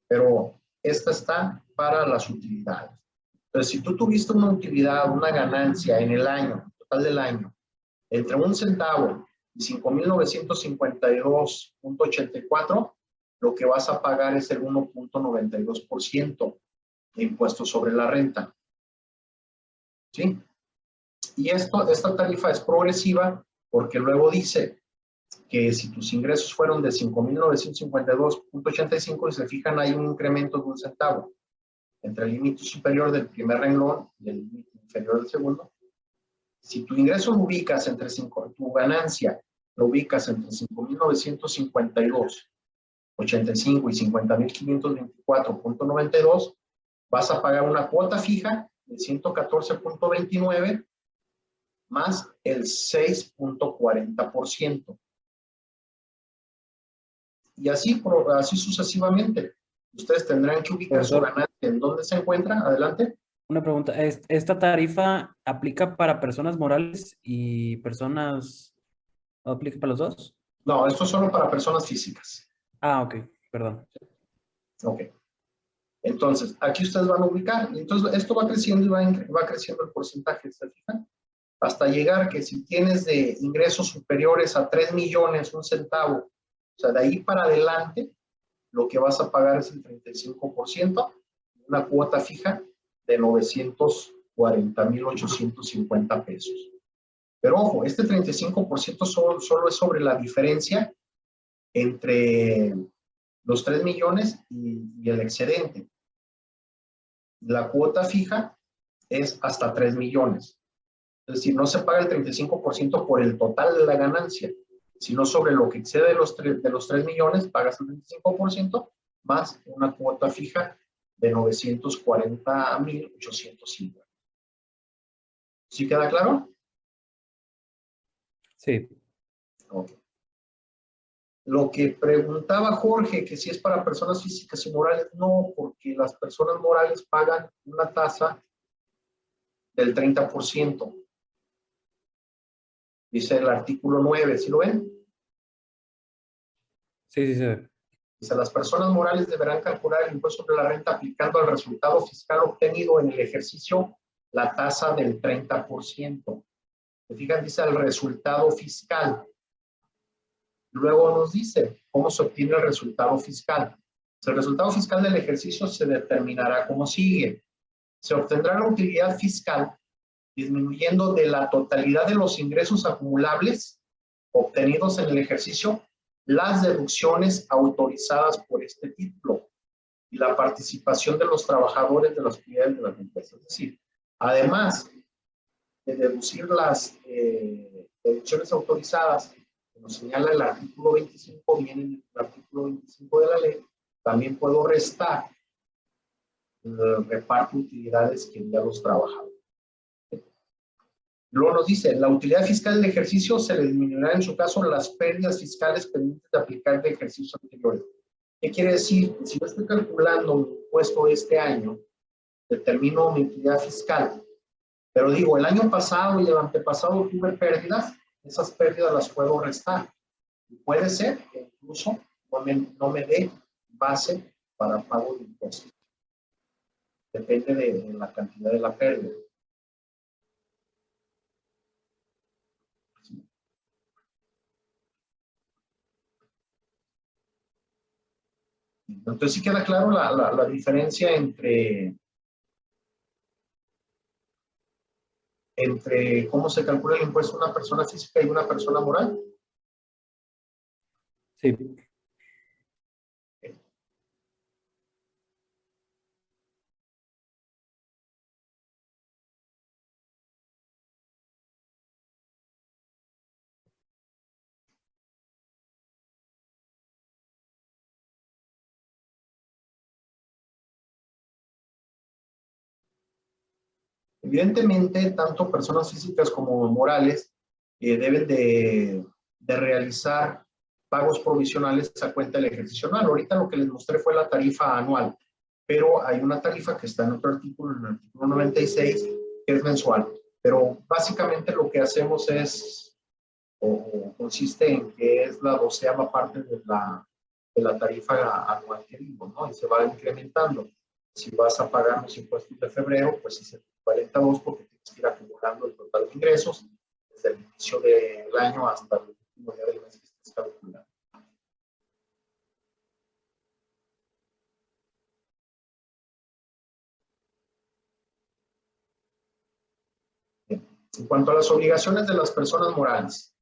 Pero esta está para las utilidades. Entonces, si tú tuviste una utilidad, una ganancia en el año, total del año, entre un centavo y 5.952.84, lo que vas a pagar es el 1.92% de impuestos sobre la renta. ¿Sí? Y esto, esta tarifa es progresiva porque luego dice que si tus ingresos fueron de 5.952.85 y se fijan hay un incremento de un centavo entre el límite superior del primer renglón y el límite inferior del segundo. Si tu ingreso lo ubicas entre 5, tu ganancia lo ubicas entre 5.952, 85 y 50.524.92, vas a pagar una cuota fija de 114.29 más el 6.40%. Y así, así sucesivamente. Ustedes tendrán que ubicar su ganancia en dónde se encuentra. Adelante. Una pregunta. ¿Esta tarifa aplica para personas morales y personas... ¿Aplica para los dos? No, esto es solo para personas físicas. Ah, ok. Perdón. Ok. Entonces, aquí ustedes van a ubicar. Entonces, esto va creciendo y va, va creciendo el porcentaje, ¿se fijan? Hasta llegar que si tienes de ingresos superiores a 3 millones, un centavo, o sea, de ahí para adelante, lo que vas a pagar es el 35%, una cuota fija de 940,850 pesos. Pero ojo, este 35% solo, solo es sobre la diferencia entre los 3 millones y, el excedente. La cuota fija es hasta 3 millones. Es decir, no se paga el 35% por el total de la ganancia, sino sobre lo que excede de los 3, de los 3 millones, pagas el 25% más una cuota fija de 940.850. ¿Sí queda claro? Sí. Lo que preguntaba Jorge, que si es para personas físicas y morales, no, porque las personas morales pagan una tasa del 30%. Dice el artículo 9, ¿sí lo ven? Sí, sí, sí. Dice, las personas morales deberán calcular el impuesto sobre la renta aplicando al resultado fiscal obtenido en el ejercicio la tasa del 30%. ¿Se fijan? Dice el resultado fiscal. Luego nos dice cómo se obtiene el resultado fiscal. El resultado fiscal del ejercicio se determinará como sigue. Se obtendrá la utilidad fiscal disminuyendo de la totalidad de los ingresos acumulables obtenidos en el ejercicio las deducciones autorizadas por este título y la participación de los trabajadores de las unidades de las empresas. Es decir, además de deducir las eh, deducciones autorizadas, que nos señala el artículo 25, viene en el artículo 25 de la ley, también puedo restar el reparto de utilidades que envía los trabajadores. Luego nos dice, la utilidad fiscal del ejercicio se le disminuirá en su caso las pérdidas fiscales pendientes de aplicar de ejercicios anteriores. ¿Qué quiere decir? Si yo estoy calculando mi impuesto este año, determino mi utilidad fiscal, pero digo, el año pasado y el antepasado tuve pérdidas, esas pérdidas las puedo restar. Y puede ser que incluso no me, no me dé base para pago de impuestos. Depende de la cantidad de la pérdida. Entonces sí queda claro la, la, la diferencia entre, entre cómo se calcula el impuesto de una persona física y una persona moral. Sí. Evidentemente, tanto personas físicas como morales eh, deben de, de, realizar pagos provisionales a cuenta del ejercicio anual. Ahorita lo que les mostré fue la tarifa anual, pero hay una tarifa que está en otro artículo, en el artículo 96, que es mensual. Pero básicamente lo que hacemos es, o, o consiste en que es la doceava parte de la, de la tarifa anual que digo, ¿no? Y se va incrementando. Si vas a pagar los impuestos de febrero, pues es el 42 porque tienes que ir acumulando el total de ingresos desde el inicio del año hasta el último día del mes que estés calculando. En cuanto a las obligaciones de las personas morales,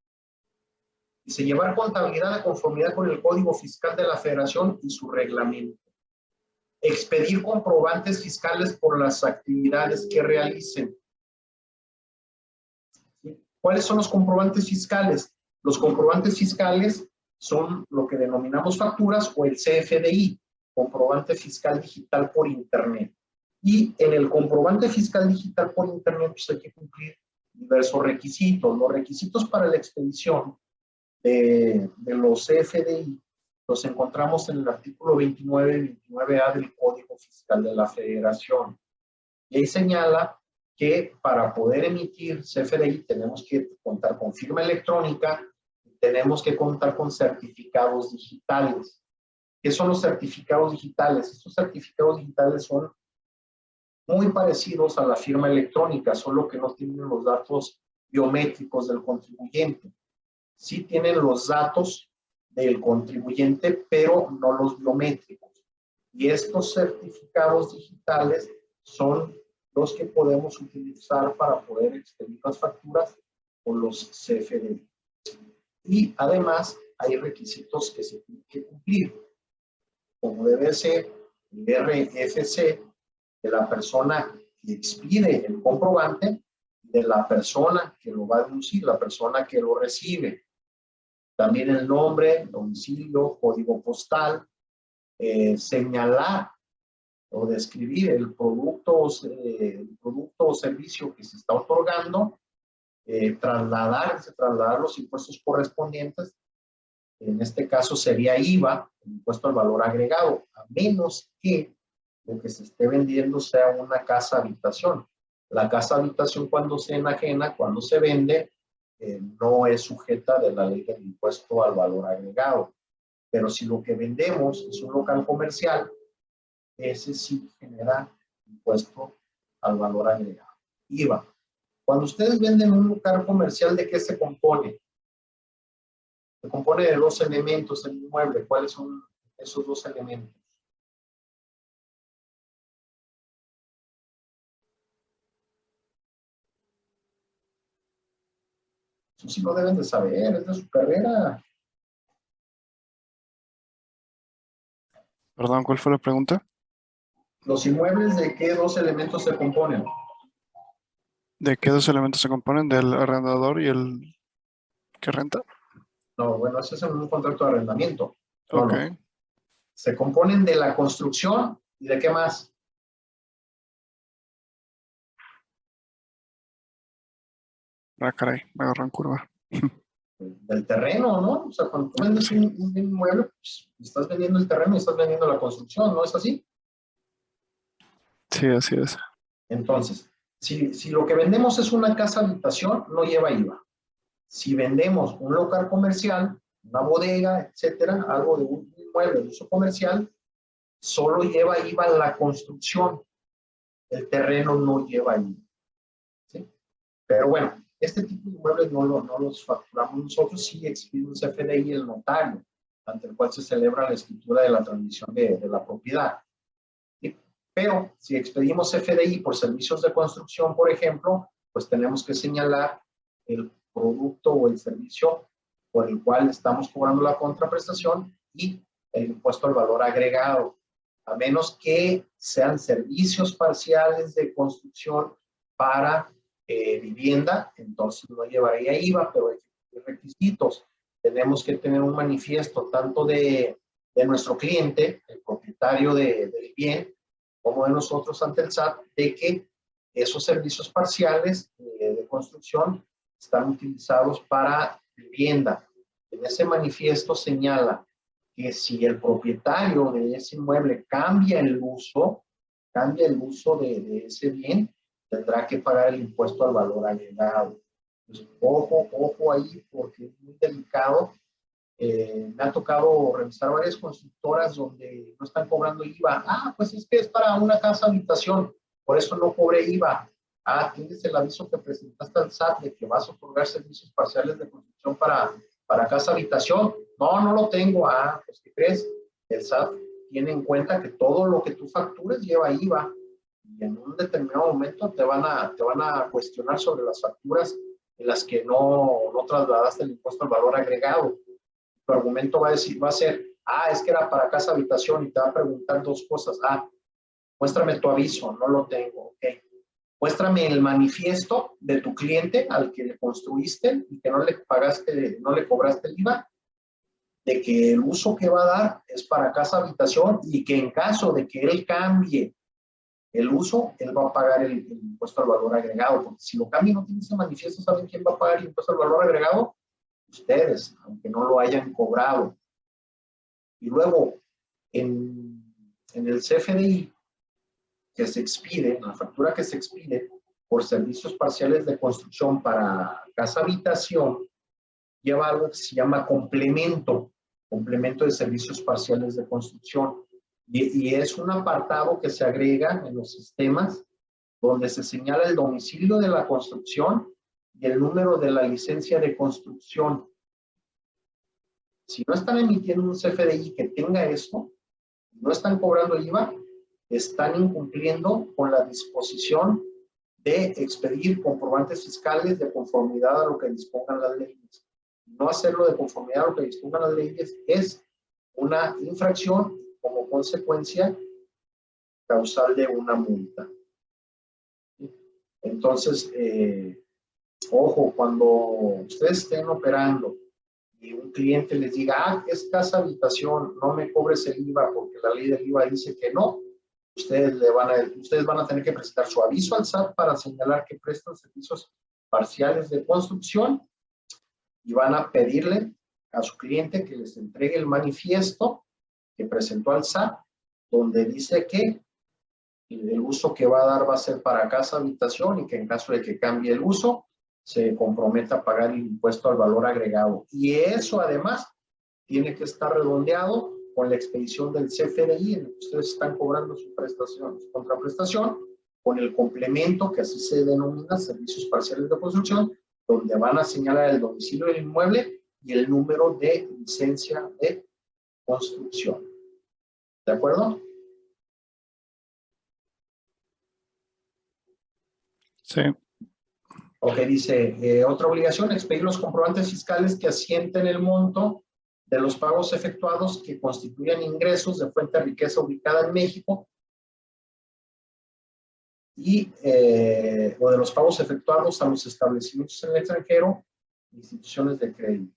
Dice, llevar contabilidad de conformidad con el Código Fiscal de la Federación y su reglamento. Expedir comprobantes fiscales por las actividades que realicen. ¿Cuáles son los comprobantes fiscales? Los comprobantes fiscales son lo que denominamos facturas o el CFDI, comprobante fiscal digital por Internet. Y en el comprobante fiscal digital por Internet pues hay que cumplir diversos requisitos. Los requisitos para la expedición de, de los CFDI los encontramos en el artículo 29 y 29A del Código Fiscal de la Federación. Y ahí señala que para poder emitir CFDI tenemos que contar con firma electrónica, tenemos que contar con certificados digitales. ¿Qué son los certificados digitales? Estos certificados digitales son muy parecidos a la firma electrónica, solo que no tienen los datos biométricos del contribuyente. Sí tienen los datos del contribuyente, pero no los biométricos. Y estos certificados digitales son los que podemos utilizar para poder expedir las facturas o los CFDI. Y además hay requisitos que se tienen que cumplir, como debe ser el RFC de la persona que expide el comprobante, de la persona que lo va a deducir, la persona que lo recibe. También el nombre, domicilio, código postal, eh, señalar o describir el producto, eh, el producto o servicio que se está otorgando, eh, trasladar, trasladar los impuestos correspondientes, en este caso sería IVA, el impuesto al valor agregado, a menos que lo que se esté vendiendo sea una casa habitación. La casa habitación cuando se enajena, cuando se vende, eh, no es sujeta de la ley del impuesto al valor agregado. Pero si lo que vendemos es un local comercial, ese sí genera impuesto al valor agregado. IVA. Cuando ustedes venden un local comercial, ¿de qué se compone? Se compone de dos elementos el inmueble. ¿Cuáles son esos dos elementos? Eso sí lo deben de saber, es de su carrera. Perdón, ¿cuál fue la pregunta? ¿Los inmuebles de qué dos elementos se componen? ¿De qué dos elementos se componen? ¿Del arrendador y el que renta? No, bueno, ese es un contrato de arrendamiento. No, Ok. no. Se componen de la construcción y de qué más? Ah, caray, me agarró en curva. [LAUGHS] Del terreno, ¿no? O sea, cuando tú vendes un, un inmueble, pues, estás vendiendo el terreno y estás vendiendo la construcción, ¿no es así? Sí, así es. Entonces, si, si lo que vendemos es una casa habitación, no lleva IVA. Si vendemos un local comercial, una bodega, etcétera, algo de un inmueble de uso comercial, solo lleva IVA la construcción. El terreno no lleva IVA. ¿sí? Pero bueno, este tipo de inmuebles no, lo- no los facturamos nosotros, sí expide un CFDI el notario, ante el cual se celebra la escritura de la transmisión de, de la propiedad. Pero si expedimos CFDI por servicios de construcción, por ejemplo, pues tenemos que señalar el producto o el servicio por el cual estamos cobrando la contraprestación y el impuesto al valor agregado, a menos que sean servicios parciales de construcción para eh, vivienda, entonces no llevaría IVA, pero hay requisitos. Tenemos que tener un manifiesto tanto de, nuestro cliente, el propietario de- del bien, como de nosotros ante el SAT, de que esos servicios parciales eh, de construcción están utilizados para vivienda. En ese manifiesto señala que si el propietario de ese inmueble cambia el uso, cambia el uso de ese bien, tendrá que pagar el impuesto al valor agregado. Entonces, ojo, ojo ahí, porque es muy delicado. Eh, me ha tocado revisar varias constructoras donde no están cobrando IVA. Ah, pues es que es para una casa habitación, por eso no cobré IVA. Ah, tienes el aviso que presentaste al SAT de que vas a otorgar servicios parciales de construcción para, para casa habitación. No, no lo tengo. Ah, pues ¿qué crees? El SAT tiene en cuenta que todo lo que tú factures lleva IVA y en un determinado momento te van a, te van a cuestionar sobre las facturas en las que no, no trasladaste el impuesto al valor agregado. Tu argumento va a decir, va a ser, ah, es que era para casa habitación y te va a preguntar dos cosas. Ah, muéstrame tu aviso, no lo tengo, ok. Muéstrame el manifiesto de tu cliente al que le construiste y que no le pagaste, no le cobraste el IVA, de que el uso que va a dar es para casa habitación y que en caso de que él cambie el uso, él va a pagar el, el impuesto al valor agregado, porque si lo cambia y no tiene ese manifiesto, ¿saben quién va a pagar el impuesto al valor agregado? Ustedes, aunque no lo hayan cobrado. Y luego, en, en el CFDI, que se expide, la factura que se expide por servicios parciales de construcción para casa habitación, lleva algo que se llama complemento, complemento de servicios parciales de construcción. Y, y, es un apartado que se agrega en los sistemas donde se señala el domicilio de la construcción y el número de la licencia de construcción. Si no están emitiendo un CFDI que tenga esto, no están cobrando IVA, están incumpliendo con la disposición de expedir comprobantes fiscales de conformidad a lo que dispongan las leyes. No hacerlo de conformidad a lo que dispongan las leyes es una infracción como consecuencia causal de una multa. Entonces, eh, ojo, cuando ustedes estén operando y un cliente les diga, ah, es casa habitación, no me cobres el IVA porque la ley del IVA dice que no, ustedes, le van a, ustedes van a tener que presentar su aviso al SAT para señalar que prestan servicios parciales de construcción y van a pedirle a su cliente que les entregue el manifiesto que presentó al SAT, donde dice que el uso que va a dar va a ser para casa habitación y que en caso de que cambie el uso, se comprometa a pagar el impuesto al valor agregado. Y eso además tiene que estar redondeado con la expedición del CFDI, en el que ustedes están cobrando su prestación, su contraprestación, con el complemento, que así se denomina, servicios parciales de construcción, donde van a señalar el domicilio del inmueble y el número de licencia de construcción. ¿De acuerdo? Sí. Ok, dice, eh, otra obligación, expedir los comprobantes fiscales que asienten el monto de los pagos efectuados que constituyan ingresos de fuente de riqueza ubicada en México y eh, o de los pagos efectuados a los establecimientos en el extranjero, instituciones de crédito.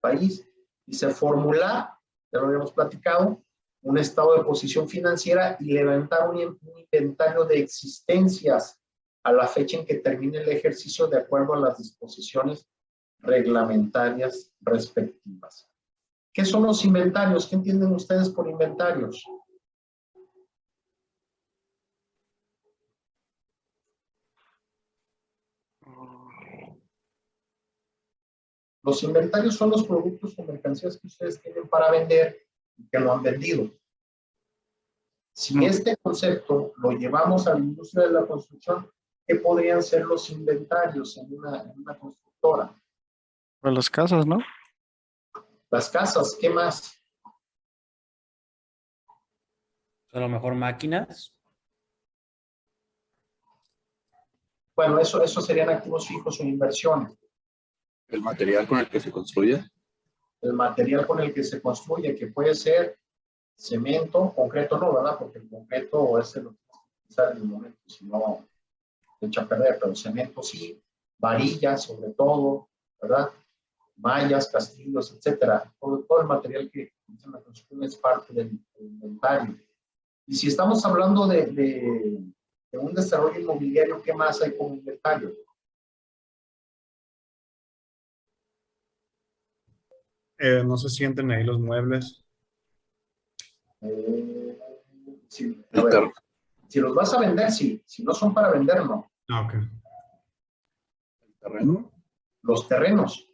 País, dice formular, ya lo habíamos platicado, un estado de posición financiera y levantar un, un inventario de existencias a la fecha en que termine el ejercicio de acuerdo a las disposiciones reglamentarias respectivas. ¿Qué son los inventarios? ¿Qué entienden ustedes por inventarios? Los inventarios son los productos o mercancías que ustedes tienen para vender y que no han vendido. Si este concepto lo llevamos a la industria de la construcción, ¿qué podrían ser los inventarios en una, en una constructora? Para las casas, ¿no? Las casas, ¿qué más? A lo mejor máquinas. Bueno, eso, eso serían activos fijos o inversiones. El material con el que se construye. El material con el que se construye, que puede ser cemento, concreto no, ¿verdad? Porque el concreto es el que utilizar en el momento, si no, se echa a perder, pero cemento sí, varillas sobre todo, ¿verdad? Mallas, castillos, etcétera. Todo, todo el material que utiliza la construcción es parte del, del inventario. Y si estamos hablando de, de, de un desarrollo inmobiliario, ¿qué más hay como inventario? Eh, no se sienten ahí los muebles. Eh, sí, si los vas a vender, sí. Si no son para vender, no. Ah, ok. El terreno. Los terrenos.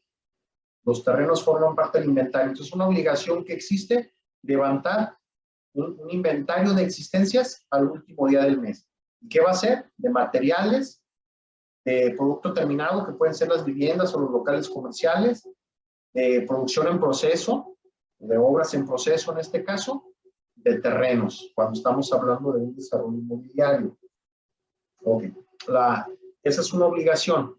Los terrenos forman parte del inventario. Entonces, es una obligación que existe levantar un, un inventario de existencias al último día del mes. ¿Y qué va a ser? De materiales, de producto terminado, que pueden ser las viviendas o los locales comerciales, de producción en proceso, de obras en proceso en este caso, de terrenos, cuando estamos hablando de un desarrollo inmobiliario. Ok, la, esa es una obligación.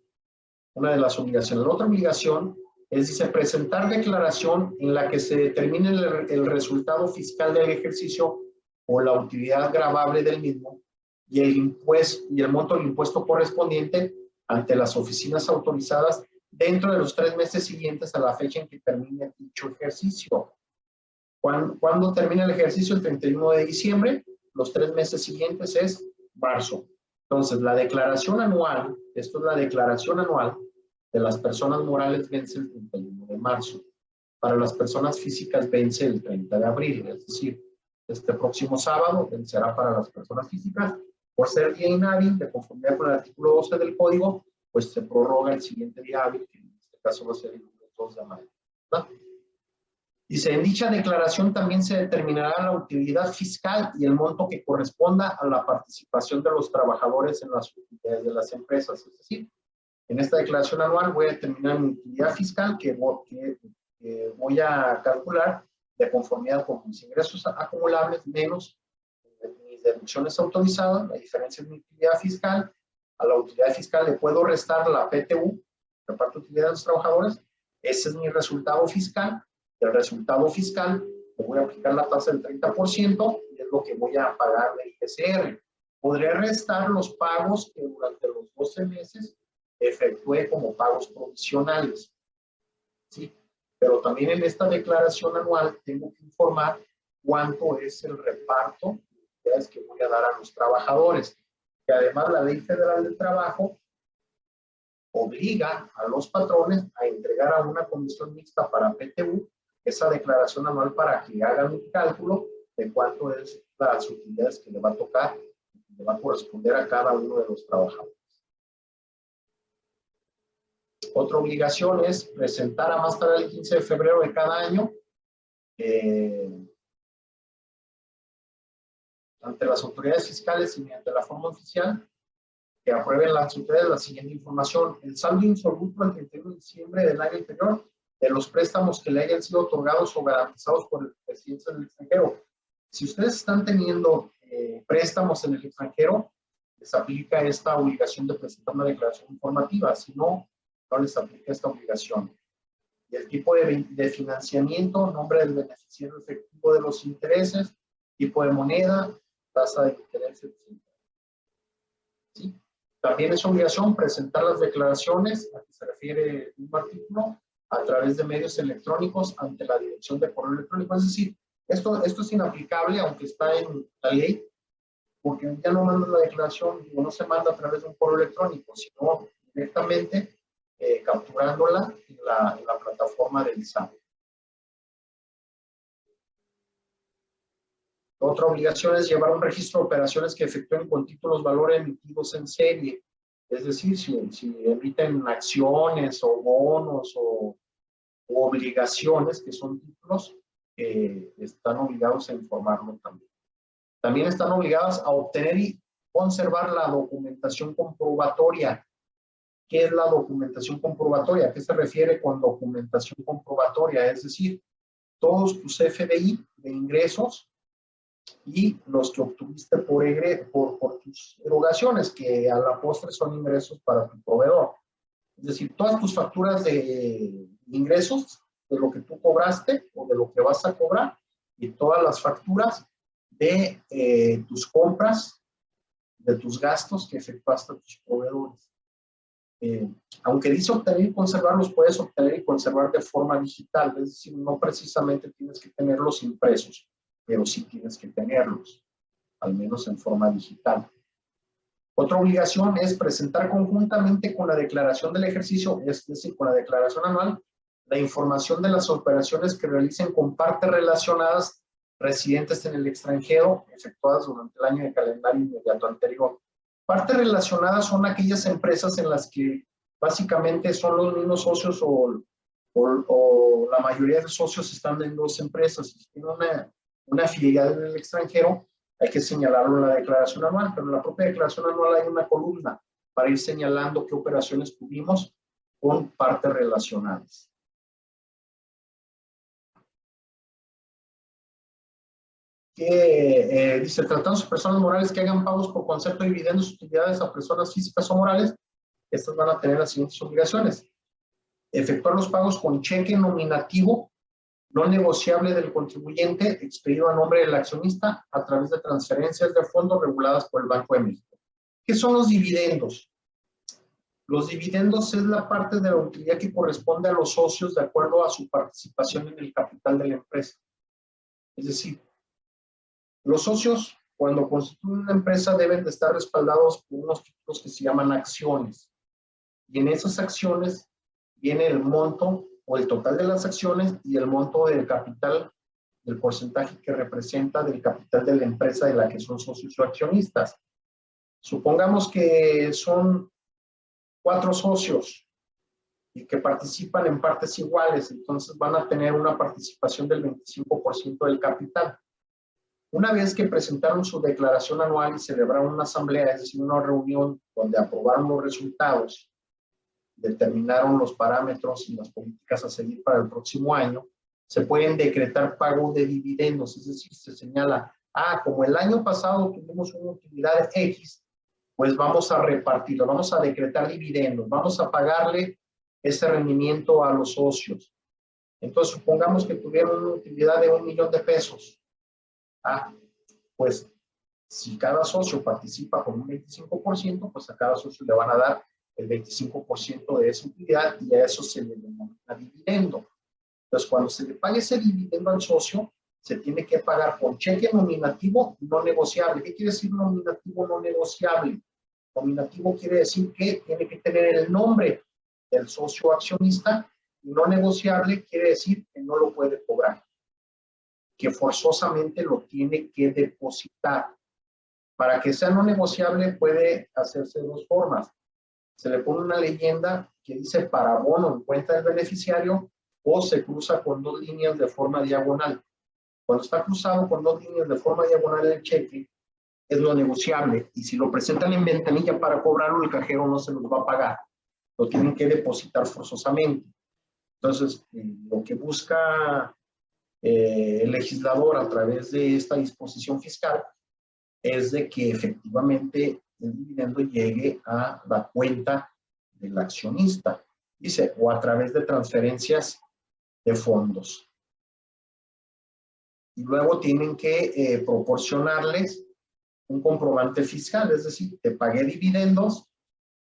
una de las obligaciones. La otra obligación es, dice, presentar declaración en la que se determine el, el resultado fiscal del ejercicio o la utilidad gravable del mismo y el impuesto y el monto del impuesto correspondiente ante las oficinas autorizadas dentro de los tres meses siguientes a la fecha en que termine dicho ejercicio. ¿Cuándo, ¿Cuándo, termina el ejercicio? El 31 de diciembre. Los tres meses siguientes es marzo. Entonces, la declaración anual, esto es la declaración anual de las personas morales vence el 31 de marzo. Para las personas físicas vence el 30 de abril, es decir, este próximo sábado vencerá para las personas físicas. Por ser día inhábil, de conformidad con el artículo 12 del código, pues se prorroga el siguiente día hábil, que en este caso va a ser el 2 de mayo. ¿verdad? Dice, en dicha declaración también se determinará la utilidad fiscal y el monto que corresponda a la participación de los trabajadores en las utilidades de las empresas. Es decir, en esta declaración anual voy a determinar mi utilidad fiscal que que, que voy a calcular de conformidad con mis ingresos acumulables menos mis deducciones autorizadas, la diferencia en mi utilidad fiscal. A la utilidad fiscal le puedo restar la PTU, reparto utilidad de los trabajadores. Ese es mi resultado fiscal. El resultado fiscal, le voy a aplicar la tasa del 30% y es lo que voy a pagar de IGCR. Podré restar los pagos que durante los 12 meses efectué como pagos provisionales. ¿Sí? Pero también en esta declaración anual tengo que informar cuánto es el reparto de que voy a dar a los trabajadores. Que además la Ley Federal del Trabajo obliga a los patrones a entregar a una comisión mixta para PTU esa declaración anual para que hagan un cálculo de cuánto es las utilidades que le va a tocar, que le va a corresponder a cada uno de los trabajadores. Otra obligación es presentar a más tarde el 15 de febrero de cada año eh, ante las autoridades fiscales y mediante la forma oficial que aprueben las autoridades la siguiente información. El saldo insoluto al 31 de diciembre del año anterior de los préstamos que le hayan sido otorgados o garantizados por el presidente del extranjero. Si ustedes están teniendo eh, préstamos en el extranjero, les aplica esta obligación de presentar una declaración informativa. Si no, no les aplica esta obligación. Y el tipo de, de financiamiento, nombre del beneficiario efectivo de los intereses, tipo de moneda, tasa de interés, etc. ¿Sí? También es obligación presentar las declaraciones a que se refiere un artículo a través de medios electrónicos ante la dirección de correo electrónico. Es decir, esto, esto es inaplicable, aunque está en la ley, porque ya no manda la declaración, no se manda a través de un correo electrónico, sino directamente eh, capturándola en la, plataforma del SAM. Otra obligación es llevar un registro de operaciones que efectúen con títulos valor emitidos en serie. Es decir, si, si emiten acciones o bonos o, o obligaciones que son títulos, eh, están obligados a informarlo también. También están obligadas a obtener y conservar la documentación comprobatoria ¿Qué es la documentación comprobatoria? ¿A qué se refiere con documentación comprobatoria? Es decir, todos tus FDI de ingresos y los que obtuviste por, por, por tus erogaciones, que a la postre son ingresos para tu proveedor. Es decir, todas tus facturas de ingresos, de lo que tú cobraste o de lo que vas a cobrar, y todas las facturas de eh, tus compras, de tus gastos que efectuaste a tus proveedores. Eh, aunque dice obtener y conservar, los puedes obtener y conservar de forma digital, es decir, no precisamente tienes que tenerlos impresos, pero sí tienes que tenerlos, al menos en forma digital. Otra obligación es presentar conjuntamente con la declaración del ejercicio, es decir, con la declaración anual, la información de las operaciones que realicen con partes relacionadas residentes en el extranjero efectuadas durante el año de calendario inmediato anterior. Partes relacionadas son aquellas empresas en las que básicamente son los mismos socios o, o, o la mayoría de socios están en dos empresas. Si tiene una, una filial en el extranjero, hay que señalarlo en la declaración anual, pero en la propia declaración anual hay una columna para ir señalando qué operaciones tuvimos con partes relacionadas. que eh, dice, tratándose de personas morales que hagan pagos por concepto de dividendos utilidades a personas físicas o morales, estas van a tener las siguientes obligaciones. Efectuar los pagos con cheque nominativo no negociable del contribuyente expedido a nombre del accionista a través de transferencias de fondos reguladas por el Banco de México. ¿Qué son los dividendos? Los dividendos es la parte de la utilidad que corresponde a los socios de acuerdo a su participación en el capital de la empresa. Es decir, los socios cuando constituyen una empresa deben de estar respaldados por unos títulos que se llaman acciones. Y en esas acciones viene el monto o el total de las acciones y el monto del capital, del porcentaje que representa del capital de la empresa de la que son socios o accionistas. Supongamos que son cuatro socios y que participan en partes iguales, entonces van a tener una participación del 25% del capital. Una vez que presentaron su declaración anual y celebraron una asamblea, es decir, una reunión donde aprobaron los resultados, determinaron los parámetros y las políticas a seguir para el próximo año, se pueden decretar pago de dividendos, es decir, se señala, ah, como el año pasado tuvimos una utilidad X, pues vamos a repartirlo, vamos a decretar dividendos, vamos a pagarle ese rendimiento a los socios. Entonces, supongamos que tuvieron una utilidad de un millón de pesos. Ah, pues si cada socio participa con un 25%, pues a cada socio le van a dar el 25% de esa utilidad y a eso se le denomina dividendo. Entonces, cuando se le pague ese dividendo al socio, se tiene que pagar con cheque nominativo no negociable. ¿Qué quiere decir nominativo no negociable? Nominativo quiere decir que tiene que tener el nombre del socio accionista y no negociable quiere decir que no lo puede cobrar, que forzosamente lo tiene que depositar. Para que sea no negociable puede hacerse de dos formas. Se le pone una leyenda que dice para bono en cuenta del beneficiario o se cruza con dos líneas de forma diagonal. Cuando está cruzado con dos líneas de forma diagonal el cheque, es lo negociable. Y si lo presentan en ventanilla para cobrarlo, el cajero no se los va a pagar. Lo tienen que depositar forzosamente. Entonces, eh, lo que busca eh, el legislador a través de esta disposición fiscal es de que efectivamente el dividendo llegue a la cuenta del accionista, dice, o a través de transferencias de fondos. Y luego tienen que eh, proporcionarles un comprobante fiscal, es decir, te pagué dividendos,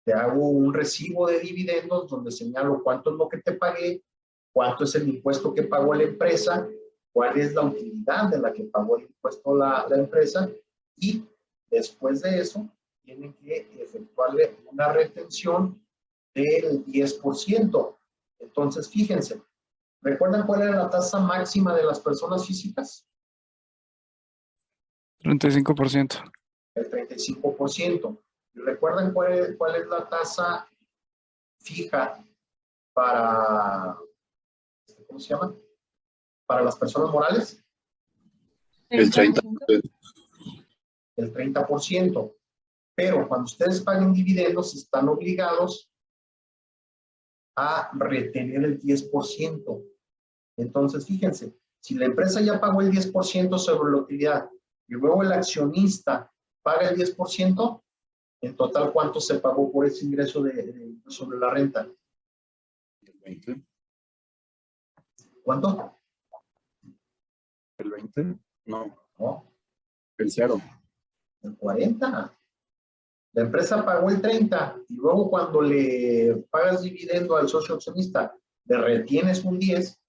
te hago un recibo de dividendos donde señalo cuánto es lo que te pagué, cuánto es el impuesto que pagó la empresa, cuál es la utilidad de la que pagó el impuesto la, la empresa y después de eso tienen que efectuarle una retención del 10%. Entonces, fíjense, ¿recuerdan cuál era la tasa máxima de las personas físicas? 35% el 35%. ¿Y recuerdan cuál es, cuál es la tasa fija para, ¿cómo se llama? Para las personas morales? El 30. El 30%. Pero cuando ustedes paguen dividendos, están obligados a retener el 10%. Entonces, fíjense, si la empresa ya pagó el 10% sobre la utilidad y luego el accionista paga el 10%, en total, ¿cuánto se pagó por ese ingreso de, sobre la renta? El 20. ¿Cuánto? El 20. No. No, El 0. el 40. La empresa pagó el 30 y luego cuando le pagas dividendo al socio accionista, le retienes un 10,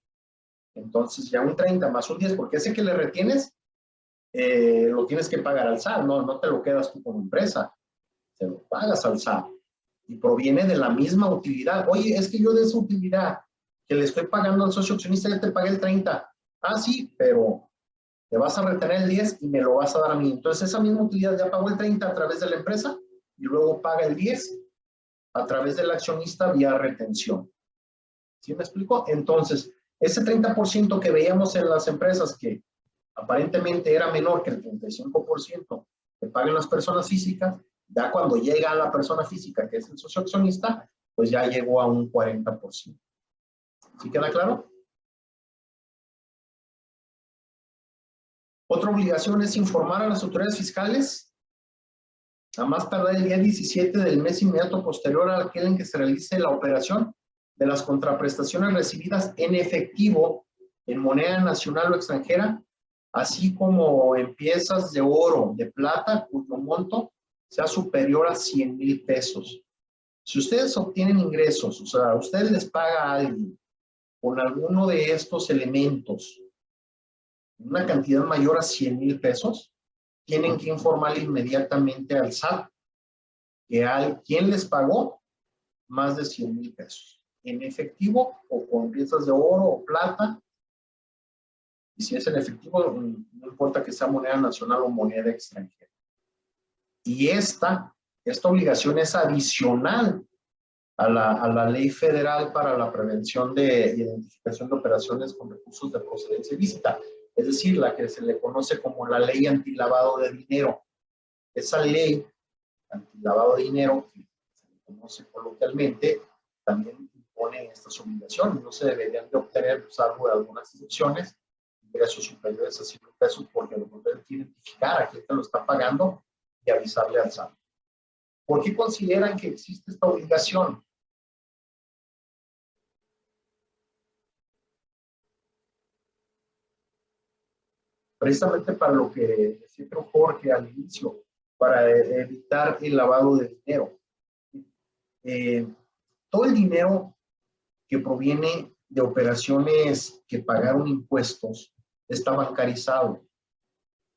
entonces ya un 30 más un 10, porque ese que le retienes eh, lo tienes que pagar al SAT, no, no te lo quedas tú como empresa, te lo pagas al SAT y proviene de la misma utilidad. Oye, es que yo de esa utilidad que le estoy pagando al socio accionista ya te pagué el 30. Ah, sí, pero te vas a retener el 10 y me lo vas a dar a mí. Entonces esa misma utilidad ya pagó el 30 a través de la empresa y luego paga el 10 a través del accionista vía retención. ¿Sí me explico? Entonces, ese 30% que veíamos en las empresas que aparentemente era menor que el 35% que paguen las personas físicas, ya cuando llega a la persona física, que es el socio accionista, pues ya llegó a un 40%. ¿Sí queda claro? Otra obligación es informar a las autoridades fiscales a más tardar el día 17 del mes inmediato posterior a aquel en que se realice la operación de las contraprestaciones recibidas en efectivo en moneda nacional o extranjera, así como en piezas de oro, de plata, cuyo monto sea superior a 100 mil pesos. Si ustedes obtienen ingresos, o sea, ustedes les paga a alguien con alguno de estos elementos una cantidad mayor a 100 mil pesos, tienen que informarle inmediatamente al SAT que al quien les pagó más de 100 mil pesos en efectivo o con piezas de oro o plata. Y si es en efectivo, no importa que sea moneda nacional o moneda extranjera. Y esta, esta obligación es adicional a la, a la ley federal para la prevención de identificación de operaciones con recursos de procedencia ilícita es decir, la que se le conoce como la ley antilavado de dinero. Esa ley antilavado de dinero, que se le conoce coloquialmente, también impone estas obligaciones. No se deberían de obtener, salvo de algunas excepciones, ingresos superiores a 100 pesos, porque lo tiene que identificar a quién te lo está pagando y avisarle al SAT. ¿Por qué consideran que existe esta obligación? Precisamente para lo que decía Jorge al inicio, para evitar el lavado de dinero. Eh, todo el dinero que proviene de operaciones que pagaron impuestos está bancarizado.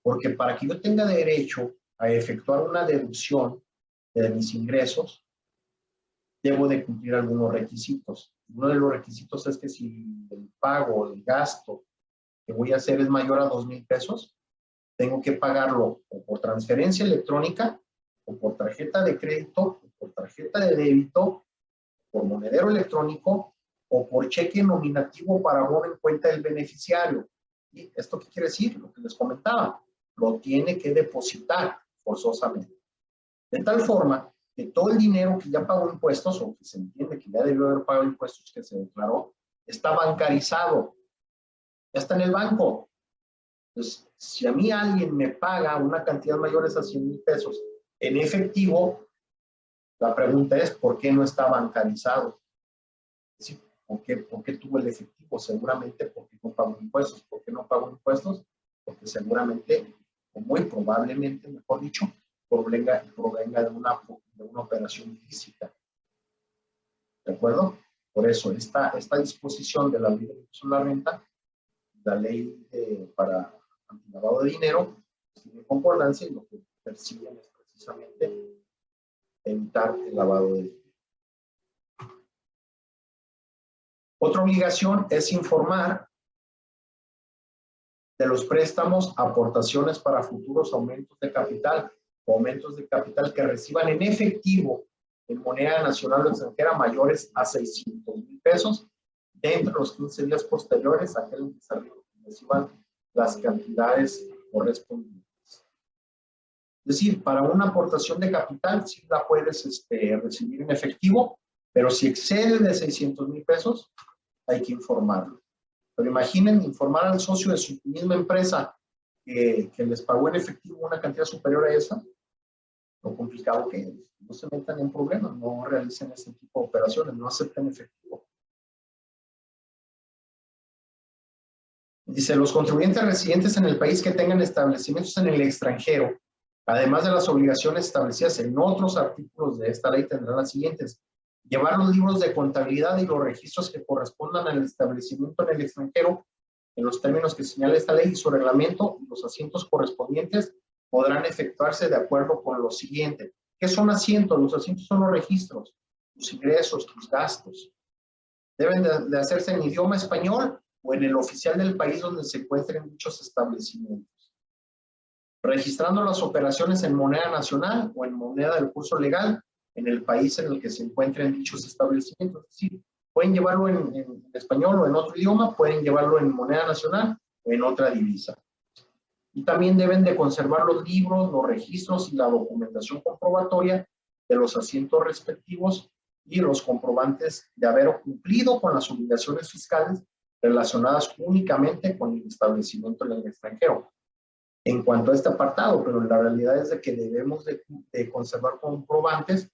Porque para que yo tenga derecho a efectuar una deducción de mis ingresos, debo de cumplir algunos requisitos. Uno de los requisitos es que si el pago, el gasto que voy a hacer es mayor a dos mil pesos, tengo que pagarlo o por transferencia electrónica, o por tarjeta de crédito, o por tarjeta de débito, por monedero electrónico, o por cheque nominativo para abono en cuenta del beneficiario. ¿Y esto qué quiere decir? Lo que les comentaba, lo tiene que depositar forzosamente. De tal forma que todo el dinero que ya pagó impuestos, o que se entiende que ya debió haber pagado impuestos que se declaró, está bancarizado ya está en el banco. Entonces, si a mí alguien me paga una cantidad mayor a 100 mil pesos en efectivo, la pregunta es, ¿por qué no está bancarizado? ¿por, qué, ¿Por qué tuvo el efectivo? Seguramente porque no pagó impuestos. ¿Por qué no pagó impuestos? Porque seguramente, o muy probablemente, mejor dicho, provenga, provenga de, una, de una operación física. ¿De acuerdo? Por eso, esta, esta disposición de la ley de la renta la ley para antilavado de dinero tiene concordancia y lo que persiguen es precisamente evitar el lavado de dinero. Otra obligación es informar de los préstamos, aportaciones para futuros aumentos de capital aumentos de capital que reciban en efectivo en moneda nacional o extranjera mayores a 600 mil pesos dentro de los 15 días posteriores a aquel que se reciban las cantidades correspondientes. Es decir, para una aportación de capital sí la puedes este, recibir en efectivo, pero si excede de 600 mil pesos, hay que informarlo. Pero imaginen informar al socio de su misma empresa que, que les pagó en efectivo una cantidad superior a esa, lo complicado que es. No se metan en problemas, no realicen ese tipo de operaciones, no acepten efectivo. Dice, los contribuyentes residentes en el país que tengan establecimientos en el extranjero, además de las obligaciones establecidas en otros artículos de esta ley, tendrán las siguientes. Llevar los libros de contabilidad y los registros que correspondan al establecimiento en el extranjero en los términos que señala esta ley y su reglamento los asientos correspondientes podrán efectuarse de acuerdo con lo siguiente. ¿Qué son asientos? Los asientos son los registros, tus ingresos, tus gastos. Deben de, de hacerse en idioma español o en el oficial del país donde se encuentren dichos establecimientos. Registrando las operaciones en moneda nacional o en moneda del curso legal en el país en el que se encuentren dichos establecimientos. Es decir, pueden llevarlo en, en español o en otro idioma, pueden llevarlo en moneda nacional o en otra divisa. Y también deben de conservar los libros, los registros y la documentación comprobatoria de los asientos respectivos y los comprobantes de haber cumplido con las obligaciones fiscales relacionadas únicamente con el establecimiento en el extranjero. en cuanto a este apartado, pero la realidad es de que debemos de, conservar comprobantes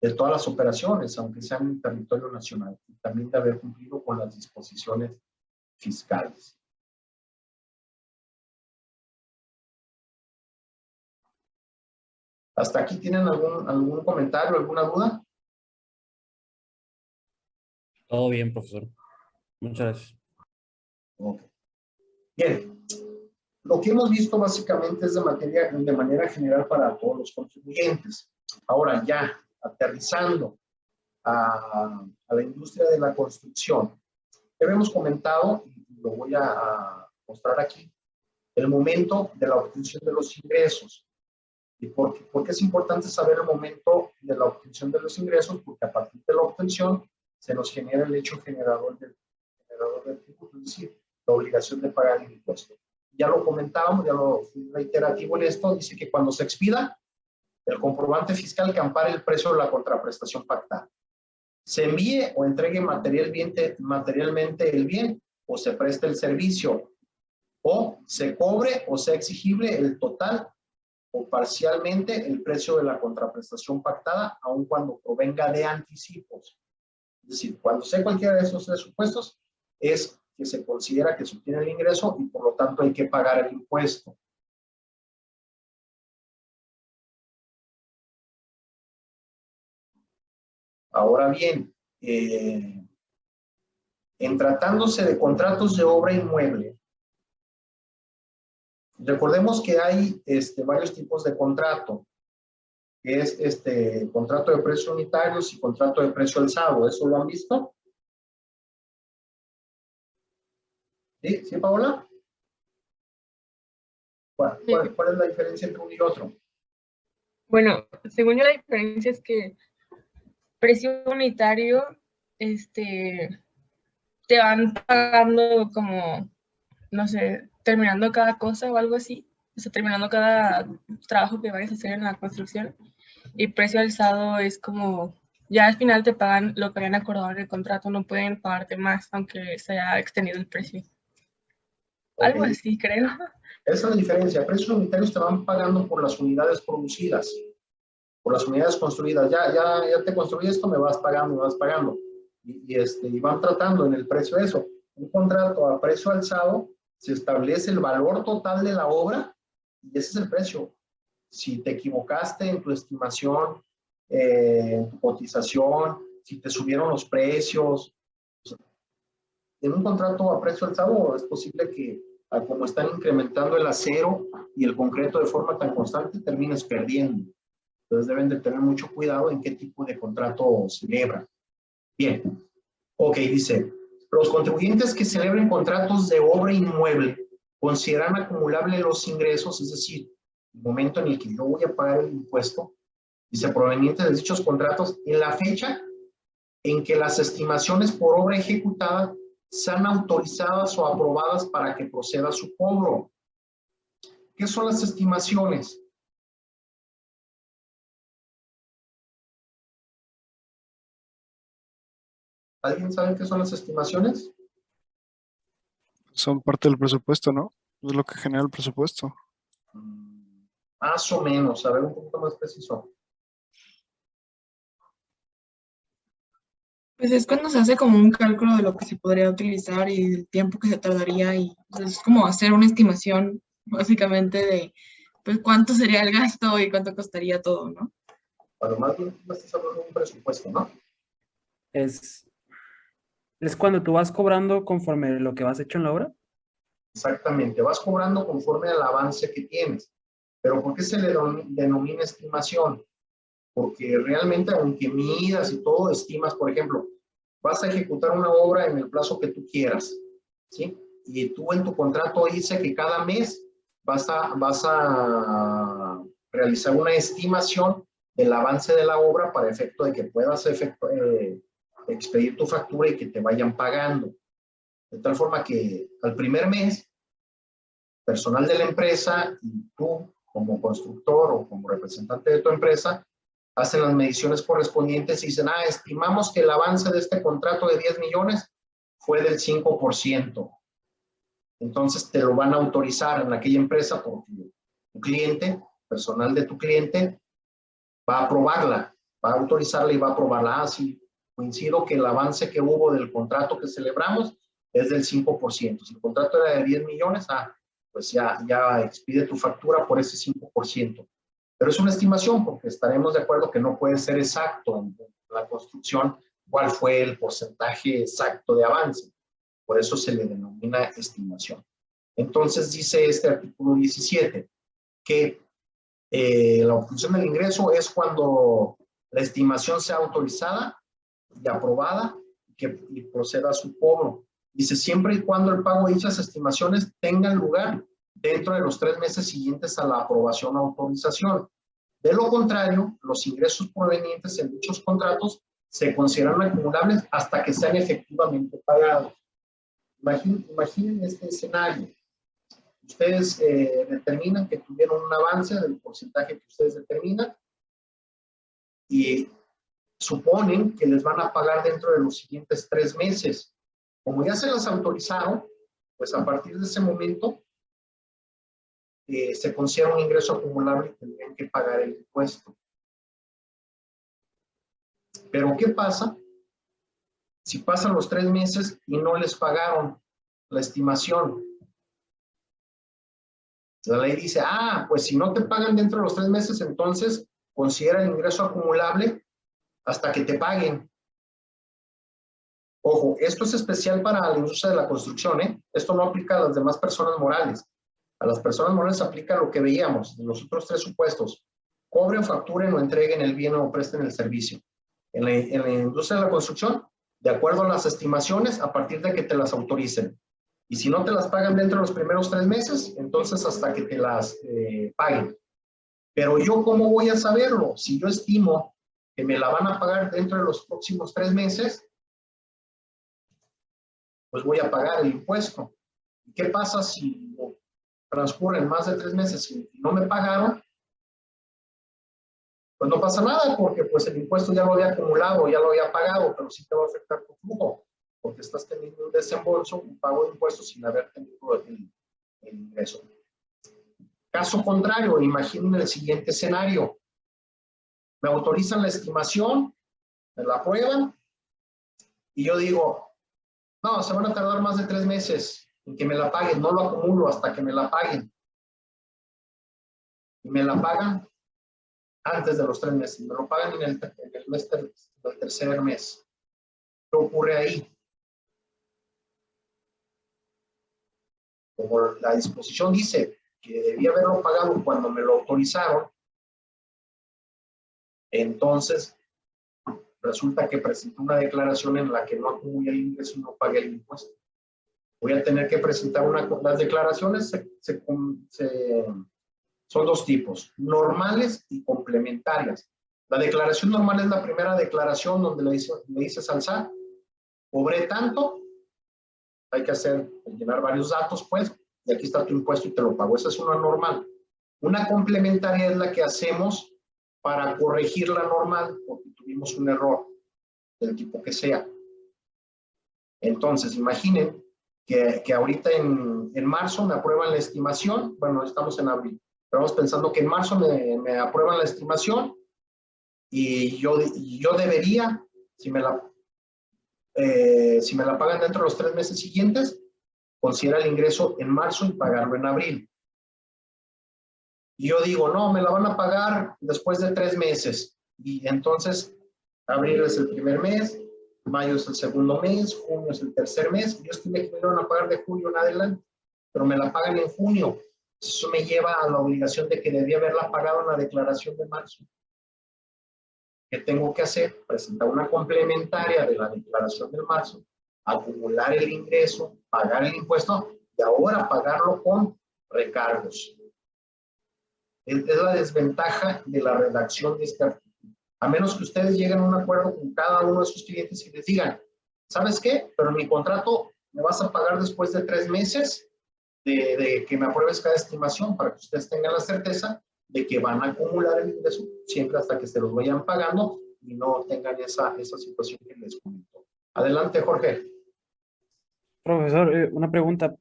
de todas las operaciones, aunque sean en territorio nacional, y también de haber cumplido con las disposiciones fiscales. ¿Hasta aquí tienen algún, algún comentario, alguna duda? Todo bien, profesor. Muchas gracias. Ok. Bien, lo que hemos visto básicamente es de, materia, de manera general para todos los contribuyentes. Ahora ya, aterrizando a, a la industria de la construcción, ya habíamos comentado, y lo voy a, a mostrar aquí, el momento de la obtención de los ingresos. ¿Y por qué? Porque es importante saber el momento de la obtención de los ingresos, porque a partir de la obtención se nos genera el hecho generador del, tributo, es decir, la obligación de pagar el impuesto. Ya lo comentábamos, ya lo fui reiterativo en esto, dice que cuando se expida el comprobante fiscal que ampare el precio de la contraprestación pactada, se envíe o entregue materialmente, materialmente el bien o se preste el servicio o se cobre o sea exigible el total o parcialmente el precio de la contraprestación pactada, aun cuando provenga de anticipos. Es decir, cuando sea cualquiera de esos tres supuestos, es que se considera que se obtiene el ingreso y por lo tanto hay que pagar el impuesto. Ahora bien, eh, en tratándose de contratos de obra inmueble, recordemos que hay este, varios tipos de contrato, es este contrato de precios unitarios y contrato de precio alzado. ¿Eso lo han visto? ¿Sí? ¿Sí, Paola? ¿Cuál, cuál, cuál es la diferencia entre uno y otro? Bueno, según yo la diferencia es que precio unitario, este, te van pagando como, no sé, terminando cada cosa o algo así, o sea, terminando cada trabajo que vayas a hacer en la construcción. Y precio alzado es como, ya al final te pagan lo que habían acordado en el contrato, no pueden pagarte más, aunque se haya extendido el precio. Algo Ok. así, creo. Esa es la diferencia. Precios unitarios te van pagando por las unidades producidas, por las unidades construidas. Ya, ya, ya te construí esto, me vas pagando, me vas pagando. Y, y, este, y van tratando en el precio de eso. Un contrato a precio alzado se establece el valor total de la obra y ese es el precio. Si te equivocaste en tu estimación, eh, en tu cotización, si te subieron los precios, en un contrato a precio alzado es posible que a como están incrementando el acero y el concreto de forma tan constante, termines perdiendo. Entonces deben de tener mucho cuidado en qué tipo de contrato celebran. Bien, ok, dice, los contribuyentes que celebren contratos de obra inmueble consideran acumulable los ingresos, es decir, el momento en el que yo voy a pagar el impuesto, dice, provenientes de dichos contratos, en la fecha en que las estimaciones por obra ejecutada sean autorizadas o aprobadas para que proceda su cobro. ¿Qué son las estimaciones? ¿Alguien sabe qué son las estimaciones? Son parte del presupuesto, ¿no? Es lo que genera el presupuesto. Mm, Más o menos, a ver un poquito más preciso. Pues es cuando se hace como un cálculo de lo que se podría utilizar y el tiempo que se tardaría y pues, es como hacer una estimación básicamente de pues cuánto sería el gasto y cuánto costaría todo, ¿no? Bueno, más bien estás hablando de un presupuesto, ¿no? Es, es cuando tú vas cobrando conforme lo que vas hecho en la obra. Exactamente, vas cobrando conforme al avance que tienes. Pero ¿por qué se le denomina estimación? Porque realmente, aunque midas y todo, estimas, por ejemplo, vas a ejecutar una obra en el plazo que tú quieras, ¿sí? Y tú en tu contrato dice que cada mes vas a, vas a realizar una estimación del avance de la obra para efecto de que puedas efecto- eh, expedir tu factura y que te vayan pagando. De tal forma que al primer mes, personal de la empresa y tú como constructor o como representante de tu empresa, hacen las mediciones correspondientes y dicen, ah, estimamos que el avance de este contrato de 10 millones fue del 5%. entonces te lo van a autorizar en aquella empresa porque tu cliente, personal de tu cliente, va a aprobarla, va a autorizarla y va a aprobarla. Ah, sí, coincido que el avance que hubo del contrato que celebramos es del 5%. Si el contrato era de 10 millones, ah, pues ya, ya expide tu factura por ese 5%. Pero es una estimación porque estaremos de acuerdo que no puede ser exacto en la construcción cuál fue el porcentaje exacto de avance. Por eso se le denomina estimación. Entonces dice este artículo 17 que eh, la obtención del ingreso es cuando la estimación sea autorizada y aprobada que, y proceda a su cobro. Dice, siempre y cuando el pago de dichas estimaciones tenga lugar dentro de los tres meses siguientes a la aprobación o autorización. De lo contrario, los ingresos provenientes en dichos contratos se consideran acumulables hasta que sean efectivamente pagados. Imaginen, imaginen este escenario. Ustedes eh, determinan que tuvieron un avance del porcentaje que ustedes determinan y suponen que les van a pagar dentro de los siguientes tres meses. Como ya se las autorizaron, pues a partir de ese momento eh, se considera un ingreso acumulable y tendrían que pagar el impuesto. Pero ¿qué pasa si pasan los tres meses y no les pagaron la estimación? La ley dice, ah, pues si no te pagan dentro de los tres meses, entonces considera el ingreso acumulable hasta que te paguen. Ojo, esto es especial para la industria de la construcción, ¿eh? Esto no aplica a las demás personas morales. A las personas morales aplica lo que veíamos los otros tres supuestos. Cobren, facturen o entreguen el bien o presten el servicio. En la, en la industria de la construcción, de acuerdo a las estimaciones, a partir de que te las autoricen. Y si no te las pagan dentro de los primeros tres meses, entonces hasta que te las eh, paguen. Pero yo, ¿cómo voy a saberlo? Si yo estimo que me la van a pagar dentro de los próximos tres meses, pues voy a pagar el impuesto. ¿Qué pasa si transcurren más de tres meses y no me pagaron? Pues no pasa nada porque pues el impuesto ya lo había acumulado, ya lo había pagado, pero sí te va a afectar tu flujo porque estás teniendo un desembolso, un pago de impuestos sin haber tenido el, el ingreso. Caso contrario, imaginen el siguiente escenario. Me autorizan la estimación, me la aprueban, y yo digo, no, se van a tardar más de tres meses en que me la paguen, no lo acumulo hasta que me la paguen. Y me la pagan antes de los tres meses, me lo pagan en el, tercer mes. ¿Qué ocurre ahí? Como la disposición dice que debía haberlo pagado cuando me lo autorizaron, entonces resulta que presenté una declaración en la que no acumulé el ingreso y no pagué el impuesto. Voy a tener que presentar una... Las declaraciones se, se, se, son dos tipos, normales y complementarias. La declaración normal es la primera declaración donde le, dice, le dices al SAT, cobré tanto, hay que hacer, llenar varios datos, pues, y aquí está tu impuesto y te lo pago. Esa es una normal. Una complementaria es la que hacemos para corregir la normal, porque tuvimos un error del tipo que sea. Entonces, imaginen que, que ahorita en, en, marzo me aprueban la estimación, bueno, estamos en abril, estamos pensando que en marzo me, me aprueban la estimación y yo, yo debería, si me la eh, si me la pagan dentro de los tres meses siguientes, considera el ingreso en marzo y pagarlo en abril. Y yo digo, no, me la van a pagar después de tres meses. Y entonces, abril es el primer mes, mayo es el segundo mes, junio es el tercer mes. Yo que me a pagar de julio en adelante, pero me la pagan en junio. Eso me lleva a la obligación de que debía haberla pagado en la declaración de marzo. ¿Qué tengo que hacer? Presentar una complementaria de la declaración del marzo, acumular el ingreso, pagar el impuesto y ahora pagarlo con recargos. Es la desventaja de la redacción de este artículo. A menos que ustedes lleguen a un acuerdo con cada uno de sus clientes y les digan, ¿sabes qué? Pero mi contrato me vas a pagar después de tres meses de, que me apruebes cada estimación para que ustedes tengan la certeza de que van a acumular el ingreso siempre hasta que se los vayan pagando y no tengan esa, esa situación que les comento. Adelante, Jorge. Profesor, eh, una pregunta.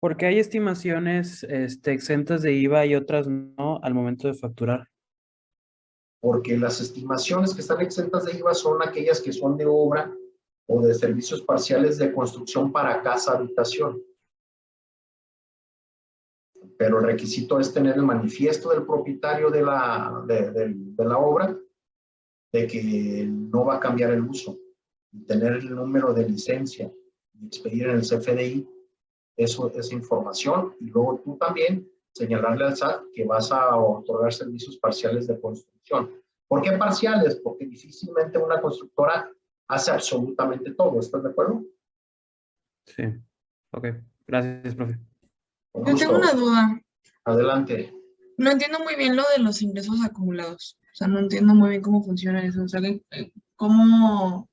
Porque hay estimaciones este, exentas de IVA y otras no al momento de facturar. Porque las estimaciones que están exentas de IVA son aquellas que son de obra o de servicios parciales de construcción para casa habitación. Pero el requisito es tener el manifiesto del propietario de la, de, de- de la obra de que no va a cambiar el uso. Tener el número de licencia expedir en el CFDI eso, esa información y luego tú también señalarle al SAT que vas a otorgar servicios parciales de construcción. ¿Por qué parciales? Porque difícilmente una constructora hace absolutamente todo. ¿Estás de acuerdo? Sí. Ok. Gracias, profe. Yo tengo una duda. Adelante. No entiendo muy bien lo de los ingresos acumulados. O sea, no entiendo muy bien cómo funciona eso. O sea, eh, cómo,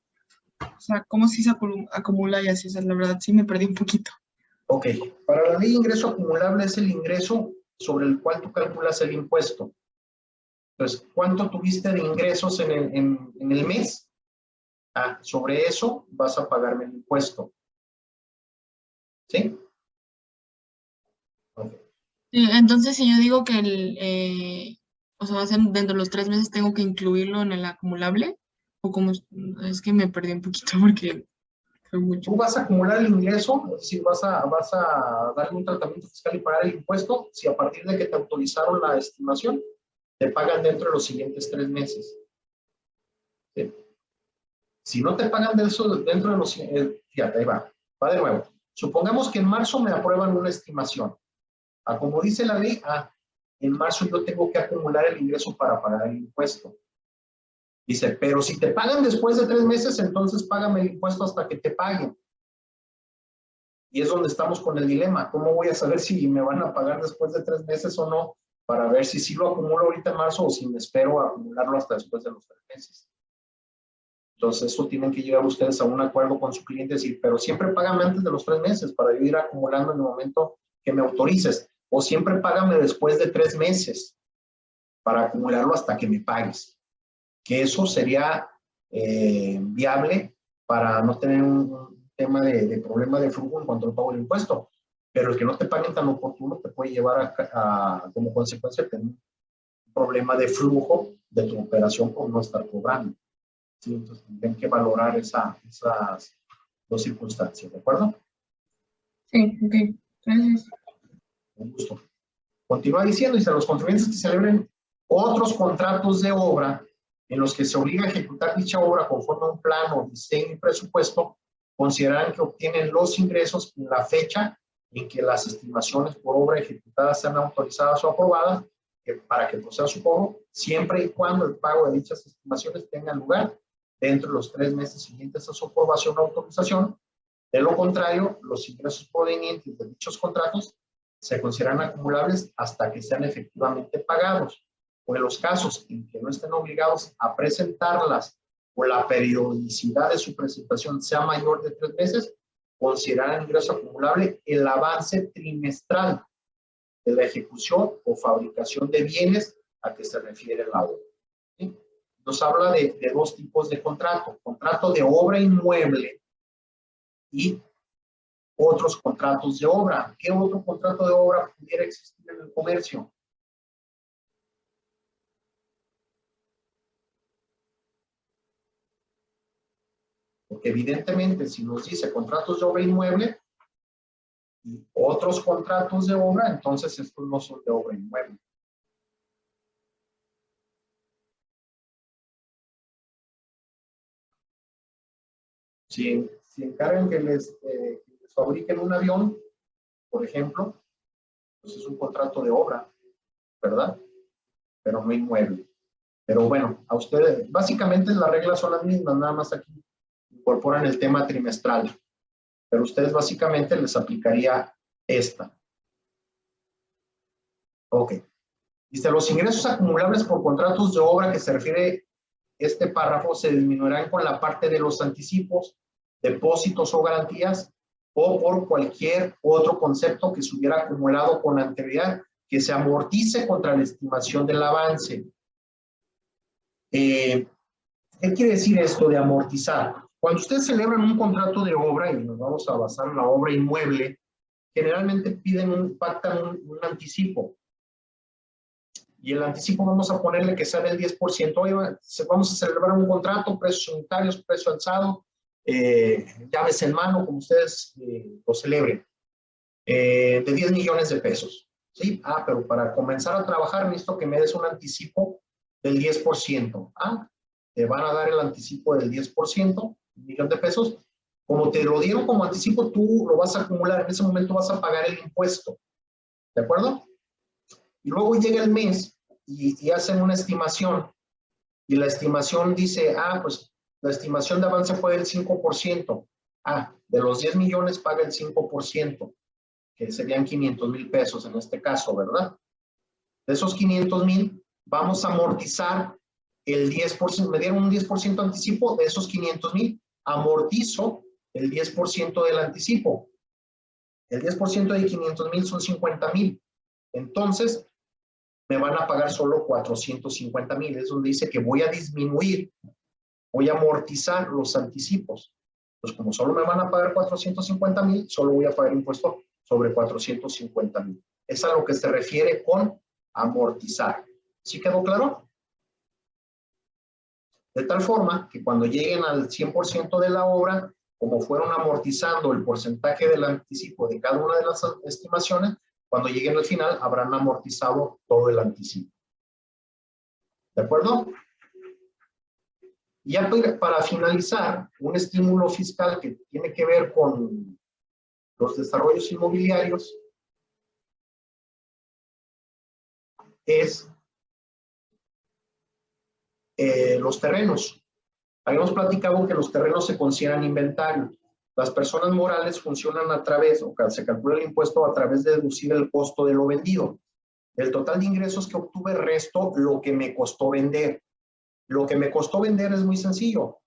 o sea, cómo se acumula y así. O sea, la verdad sí me perdí un poquito. Ok, para la ley de ingreso acumulable es el ingreso sobre el cual tú calculas el impuesto. Entonces, ¿cuánto tuviste de ingresos en el, en, en el mes? Ah, sobre eso vas a pagarme el impuesto. ¿Sí? Sí, entonces, si yo digo que el, eh, o sea, dentro de los tres meses, tengo que incluirlo en el acumulable, o como es, es que me perdí un poquito [LAUGHS] porque fue mucho. Tú vas a acumular el ingreso, es decir, vas a, vas a darle un tratamiento fiscal y pagar el impuesto si a partir de que te autorizaron la estimación, te pagan dentro de los siguientes tres meses. Si no te pagan de eso dentro de los... eh, Fíjate, ahí va. Va de nuevo. Supongamos que en marzo me aprueban una estimación. A como dice la ley, ah, en marzo yo tengo que acumular el ingreso para pagar el impuesto. Dice, pero si te pagan después de tres meses, entonces págame el impuesto hasta que te paguen. Y es donde estamos con el dilema. ¿Cómo voy a saber si me van a pagar después de tres meses o no? Para ver si sí lo acumulo ahorita en marzo o si me espero a acumularlo hasta después de los tres meses. Entonces, eso tienen que llegar ustedes a un acuerdo con su cliente y decir, pero siempre págame antes de los tres meses para yo ir acumulando en el momento que me autorices. O siempre págame después de tres meses para acumularlo hasta que me pagues que eso sería eh, viable para no tener un tema de, problema de flujo en cuanto al pago del impuesto. Pero el que no te paguen tan oportuno te puede llevar a, a, como consecuencia tener un problema de flujo de tu operación por no estar cobrando. ¿sí? Entonces tendrían que valorar esa, esas dos circunstancias, ¿de acuerdo? Sí, ok. Gracias. Un gusto. Continúa diciendo, dice, los contribuyentes que celebren otros contratos de obra en los que se obliga a ejecutar dicha obra conforme a un plano, diseño y presupuesto, consideran que obtienen los ingresos en la fecha en que las estimaciones por obra ejecutadas sean autorizadas o aprobadas para que proceda su cobro, siempre y cuando el pago de dichas estimaciones tenga lugar dentro de los tres meses siguientes a su aprobación o autorización. De lo contrario, los ingresos provenientes de dichos contratos se consideran acumulables hasta que sean efectivamente pagados o en los casos en que no estén obligados a presentarlas o la periodicidad de su presentación sea mayor de tres meses, considerarán ingreso acumulable el avance trimestral de la ejecución o fabricación de bienes a que se refiere la obra. Nos habla de, de dos tipos de contrato, contrato de obra inmueble y otros contratos de obra. ¿Qué otro contrato de obra pudiera existir en el comercio? Evidentemente si nos dice contratos de obra inmueble y otros contratos de obra, entonces estos no son de obra inmueble. Si, si encargan que les, eh, que les fabriquen un avión, por ejemplo, pues es un contrato de obra, ¿verdad? Pero no inmueble. Pero bueno, a ustedes, básicamente las reglas son las mismas, nada más aquí incorporan el tema trimestral. Pero ustedes básicamente les aplicaría esta. Ok. Dice, los ingresos acumulables por contratos de obra que se refiere este párrafo se disminuirán con la parte de los anticipos, depósitos o garantías o por cualquier otro concepto que se hubiera acumulado con anterioridad que se amortice contra la estimación del avance. Eh, ¿Qué quiere decir esto de amortizar? Cuando ustedes celebran un contrato de obra, y nos vamos a basar en la obra inmueble, generalmente piden un, pactan un, un anticipo. Y el anticipo vamos a ponerle que sea del 10%. Oye, vamos a celebrar un contrato, precios unitarios, precio alzado, eh, llaves en mano, como ustedes eh, lo celebren, eh, de 10 millones de pesos. ¿sí? Ah, pero para comenzar a trabajar necesito que me des un anticipo del 10%. Ah, te van a dar el anticipo del 10%, un millón de pesos. Como te lo dieron como anticipo, tú lo vas a acumular. En ese momento vas a pagar el impuesto. ¿De acuerdo? Y luego llega el mes y, hacen una estimación. Y la estimación dice, ah, pues la estimación de avance fue del 5%. Ah, de los 10 millones paga el 5%, que serían 500 mil pesos en este caso, ¿verdad? De esos 500 mil, vamos a amortizar el 10%, me dieron un 10% anticipo de esos 500 mil, amortizo el 10% del anticipo. El 10% de 500 mil son 50 mil. Entonces, me van a pagar solo 450 mil. Es donde dice que voy a disminuir, voy a amortizar los anticipos. Pues como solo me van a pagar 450 mil, solo voy a pagar impuesto sobre 450 mil. Es a lo que se refiere con amortizar. ¿Sí quedó claro? De tal forma que cuando lleguen al 100% de la obra, como fueron amortizando el porcentaje del anticipo de cada una de las estimaciones, cuando lleguen al final, habrán amortizado todo el anticipo. ¿De acuerdo? Ya para finalizar, un estímulo fiscal que tiene que ver con los desarrollos inmobiliarios es eh, los terrenos. Habíamos platicado que los terrenos se consideran inventario. Las personas morales funcionan a través, o se calcula el impuesto a través de deducir el costo de lo vendido. El total de ingresos que obtuve resto lo que me costó vender. Lo que me costó vender es muy sencillo.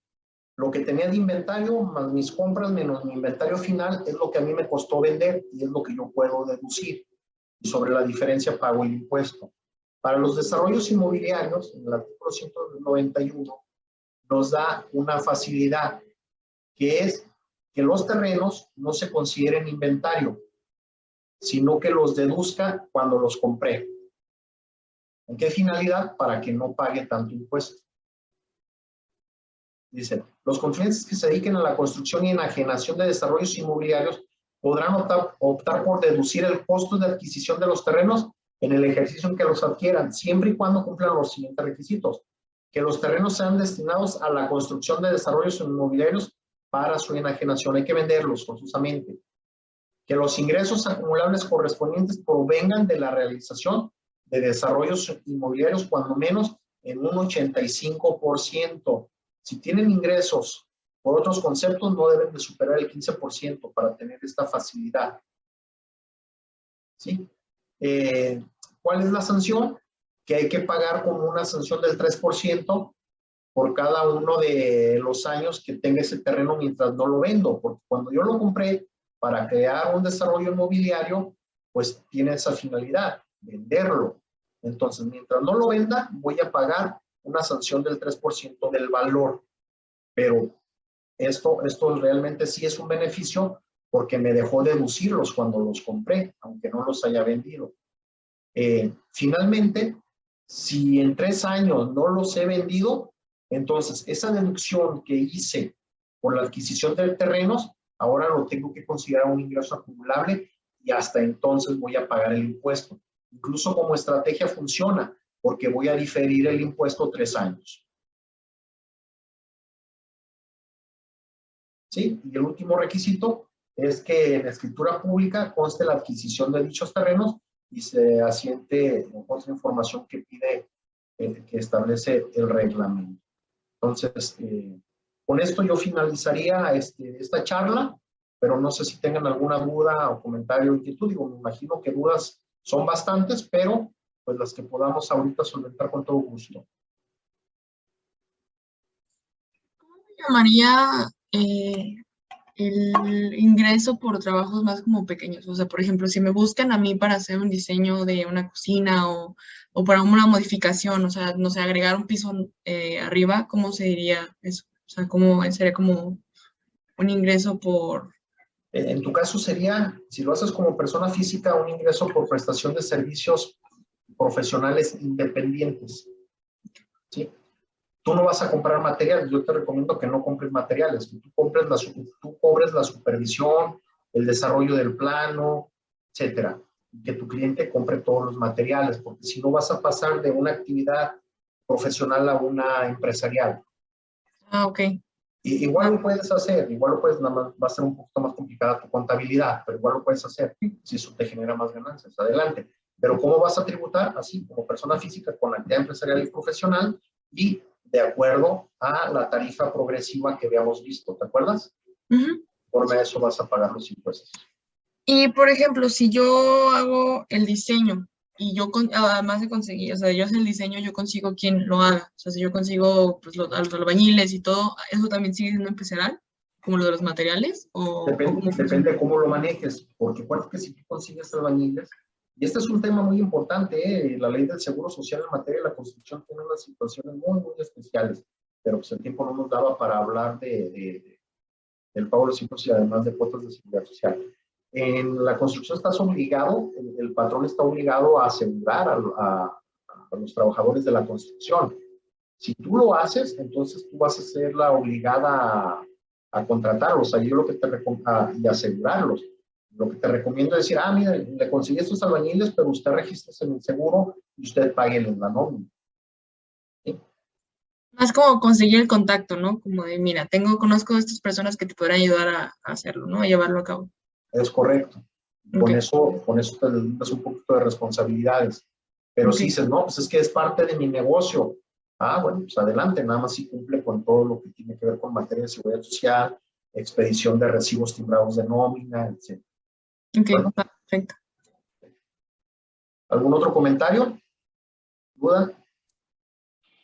Lo que tenía de inventario más mis compras menos mi inventario final es lo que a mí me costó vender y es lo que yo puedo deducir. Y sobre la diferencia pago el impuesto. Para los desarrollos inmobiliarios, en el artículo 191 nos da una facilidad que es que los terrenos no se consideren inventario, sino que los deduzca cuando los compré. ¿En qué finalidad? Para que no pague tanto impuesto. Dice, los contribuyentes que se dediquen a la construcción y enajenación de desarrollos inmobiliarios podrán optar, optar por deducir el costo de adquisición de los terrenos en el ejercicio en que los adquieran, siempre y cuando cumplan los siguientes requisitos. Que los terrenos sean destinados a la construcción de desarrollos inmobiliarios para su enajenación. Hay que venderlos forzosamente. Que los ingresos acumulables correspondientes provengan de la realización de desarrollos inmobiliarios, cuando menos en un 85%. Si tienen ingresos por otros conceptos, no deben de superar el 15% para tener esta facilidad. ¿Sí? Eh, ¿Cuál es la sanción? Que hay que pagar como una sanción del 3% por cada uno de los años que tenga ese terreno mientras no lo vendo, porque cuando yo lo compré para crear un desarrollo inmobiliario, pues tiene esa finalidad, venderlo. Entonces, mientras no lo venda, voy a pagar una sanción del 3% del valor. Pero esto, esto realmente sí es un beneficio porque me dejó deducirlos cuando los compré, aunque no los haya vendido. Eh, finalmente, si en tres años no los he vendido, entonces, esa deducción que hice por la adquisición de terrenos, ahora lo tengo que considerar un ingreso acumulable y hasta entonces voy a pagar el impuesto. Incluso como estrategia funciona, porque voy a diferir el impuesto tres años. ¿Sí? Y el último requisito es que en escritura pública conste la adquisición de dichos terrenos y se asiente otra información que pide, eh, que establece el reglamento. Entonces, eh, con esto yo finalizaría este, esta charla, pero no sé si tengan alguna duda o comentario o inquietud. Digo, me imagino que dudas son bastantes, pero pues las que podamos ahorita solventar con todo gusto. ¿Cómo llamaría eh, el ingreso por trabajos más como pequeños? O sea, por ejemplo, si me buscan a mí para hacer un diseño de una cocina o o para una modificación, o sea, no sé, agregar un piso eh, arriba, ¿cómo se diría eso? O sea, ¿cómo sería como un ingreso por, Eh, En tu caso sería, si lo haces como persona física, un ingreso por prestación de servicios profesionales independientes. ¿Sí? Tú no vas a comprar materiales, yo te recomiendo que no compres materiales, que tú, compres la, tú cobres la supervisión, el desarrollo del plano, etcétera. Que tu cliente compre todos los materiales, porque si no vas a pasar de una actividad profesional a una empresarial. Ah, ok. Y, igual lo puedes hacer, igual lo puedes, nada más va a ser un poquito más complicada tu contabilidad, pero igual lo puedes hacer si eso te genera más ganancias. Adelante. Pero ¿cómo vas a tributar? Así, como persona física con actividad empresarial y profesional y de acuerdo a la tarifa progresiva que habíamos visto, ¿te acuerdas? Ujú. Por eso vas a pagar los impuestos. Y por ejemplo, si yo hago el diseño y yo, con- además de conseguir, o sea, yo hago el diseño, yo consigo quien lo haga. O sea, si yo consigo pues, los, los albañiles y todo, ¿eso también sigue siendo empresarial? Como lo de los materiales? ¿O, o Depende, cómo funciona? depende de cómo lo manejes, porque cuál que si tú consigues albañiles, y este es un tema muy importante, ¿eh? la ley del seguro social en materia de la construcción tiene unas situaciones muy, muy especiales, pero pues el tiempo no nos daba para hablar de, de- de- del pago de los impuestos y además de cuotas de seguridad social. En la construcción estás obligado, el, el patrón está obligado a asegurar a, a- a los trabajadores de la construcción. Si tú lo haces, entonces tú vas a ser la obligada a, a contratarlos, ahí yo lo que te a- y asegurarlos. Lo que te recomiendo es decir, ah, mira, le conseguí estos albañiles, pero usted registre en el seguro y usted pague la nómina. Más como conseguir el contacto, ¿no? Como de, mira, tengo, conozco a estas personas que te podrán ayudar a, a hacerlo, ¿no? A llevarlo a cabo. Es correcto. Con eso, con eso te das un poquito de responsabilidades. Pero si Ok. dices, no, pues es que es parte de mi negocio. Ah, bueno, pues adelante, nada más si cumple con todo lo que tiene que ver con materia de seguridad social, expedición de recibos timbrados de nómina, etc. Ok, Bueno. perfecto. ¿Algún otro comentario? ¿Duda?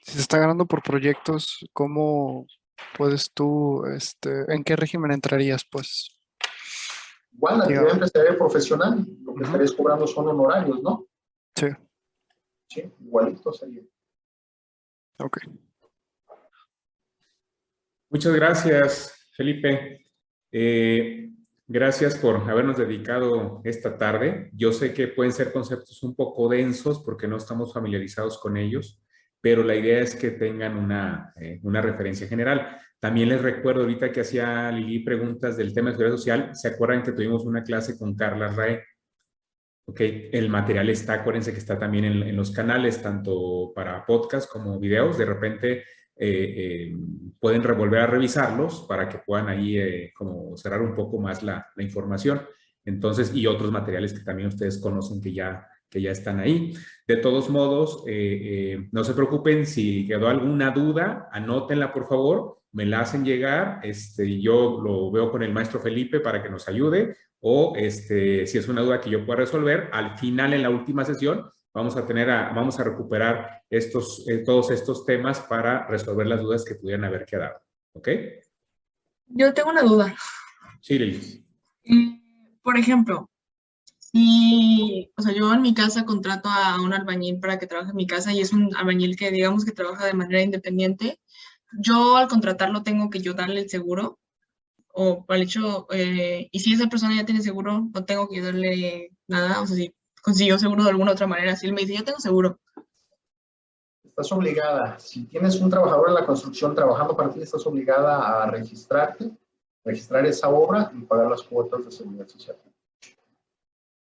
Si se está ganando por proyectos, ¿cómo puedes tú, este, en qué régimen entrarías, pues? Igual, la actividad empresarial profesional, lo que Ujú. estarías cobrando son honorarios, ¿no? Sí, Sí, igualito sería. ok. Muchas gracias, Felipe. Eh, gracias por habernos dedicado esta tarde. Yo sé que pueden ser conceptos un poco densos porque no estamos familiarizados con ellos, pero la idea es que tengan una, eh, una referencia general. También les recuerdo ahorita que hacía Lili preguntas del tema de seguridad social. ¿Se acuerdan que tuvimos una clase con Carla Rae? Ok, el material está, acuérdense que está también en, los canales, tanto para podcast como videos. De repente eh, eh, pueden revolver a revisarlos para que puedan ahí eh, como cerrar un poco más la, información. Entonces, y otros materiales que también ustedes conocen que ya, que ya están ahí. De todos modos, no se preocupen, si quedó alguna duda, anótenla por favor, me la hacen llegar, este, yo lo veo con el maestro Felipe para que nos ayude, o este, si es una duda que yo pueda resolver, al final en la última sesión vamos a tener a, vamos a recuperar estos, eh, todos estos temas para resolver las dudas que pudieran haber quedado. ¿Ok? Yo tengo una duda. Sí, Lili. Mm, Por ejemplo, si, o sea, yo en mi casa contrato a un albañil para que trabaje en mi casa y es un albañil que digamos que trabaja de manera independiente, yo al contratarlo tengo que yo darle el seguro o el hecho, eh, y si esa persona ya tiene seguro, no tengo que darle nada, o sea, si consiguió seguro de alguna otra manera, si él me dice, yo tengo seguro, Estás obligada, si tienes un trabajador en la construcción trabajando para ti, estás obligada a registrarte, registrar esa obra y pagar las cuotas de seguridad social.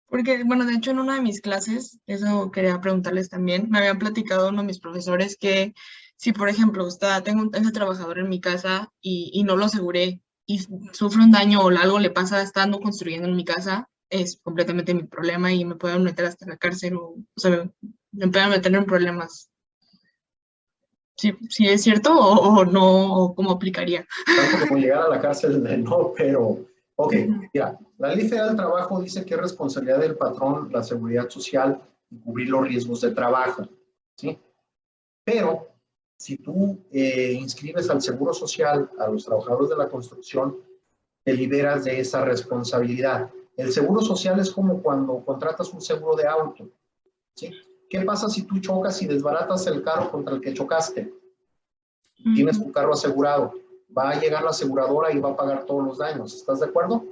Porque, bueno, de hecho en una de mis clases, eso quería preguntarles también, me habían platicado uno de mis profesores que si, por ejemplo, está, tengo un ese trabajador en mi casa y, y no lo aseguré y sufre un daño o algo le pasa estando construyendo en mi casa, es completamente mi problema y me pueden meter hasta la cárcel o, o sea, me, me pueden meter en problemas. ¿Sí, sí es cierto o, o no? ¿O cómo aplicaría? Tanto como llegar a la cárcel, no, pero, ok, mira, la ley federal del trabajo dice que es responsabilidad del patrón la seguridad social y cubrir los riesgos de trabajo, ¿sí? Pero si tú eh, inscribes al seguro social a los trabajadores de la construcción, te liberas de esa responsabilidad. El seguro social es como cuando contratas un seguro de auto, ¿sí? ¿Qué pasa si tú chocas y desbaratas el carro contra el que chocaste? Tienes tu carro asegurado. Va a llegar la aseguradora y va a pagar todos los daños. ¿Estás de acuerdo?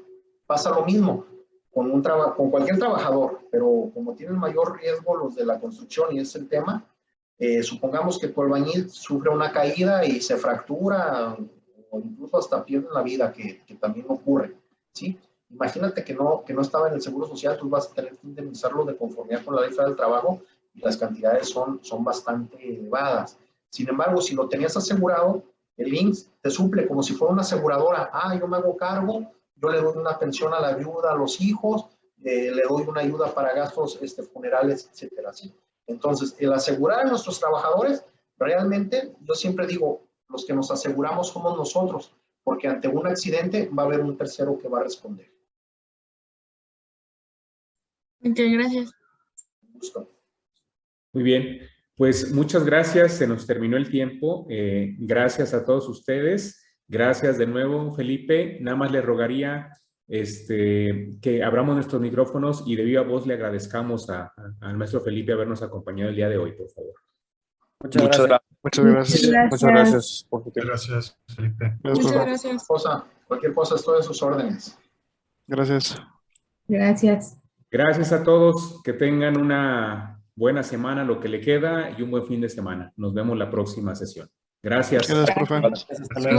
pasa lo mismo con, un con cualquier trabajador, pero como tienen mayor riesgo los de la construcción y es el tema, eh, supongamos que tu albañil sufre una caída y se fractura o incluso hasta pierde la vida, que, que también ocurre, ¿sí? Imagínate que no, que no estaba en el Seguro Social, tú vas a tener que indemnizarlo de conformidad con la ley del trabajo y las cantidades son, son bastante elevadas. Sin embargo, si lo tenías asegurado, el INSS te suple como si fuera una aseguradora. Ah, yo me hago cargo, yo le doy una pensión a la viuda, a los hijos, eh, le doy una ayuda para gastos este, funerales, etcétera. Entonces, el asegurar a nuestros trabajadores, realmente, yo siempre digo, los que nos aseguramos somos nosotros, porque ante un accidente va a haber un tercero que va a responder. Ok, gracias. Muy bien, pues muchas gracias, se nos terminó el tiempo. Eh, gracias a todos ustedes. Gracias de nuevo, Felipe. Nada más le rogaría este, que abramos nuestros micrófonos y de viva voz le agradezcamos a- a- al maestro Felipe habernos acompañado el día de hoy, por favor. Muchas Muchas gracias. gracias. Muchas gracias. Muchas gracias por tu tiempo. Gracias, Felipe. Gracias, Muchas gracias. Cosa, cualquier cosa estoy a sus órdenes. Gracias. Gracias. Gracias a todos, que tengan una buena semana, lo que le queda, y un buen fin de semana. Nos vemos la próxima sesión. Gracias. Gracias, profe. Gracias, hasta luego.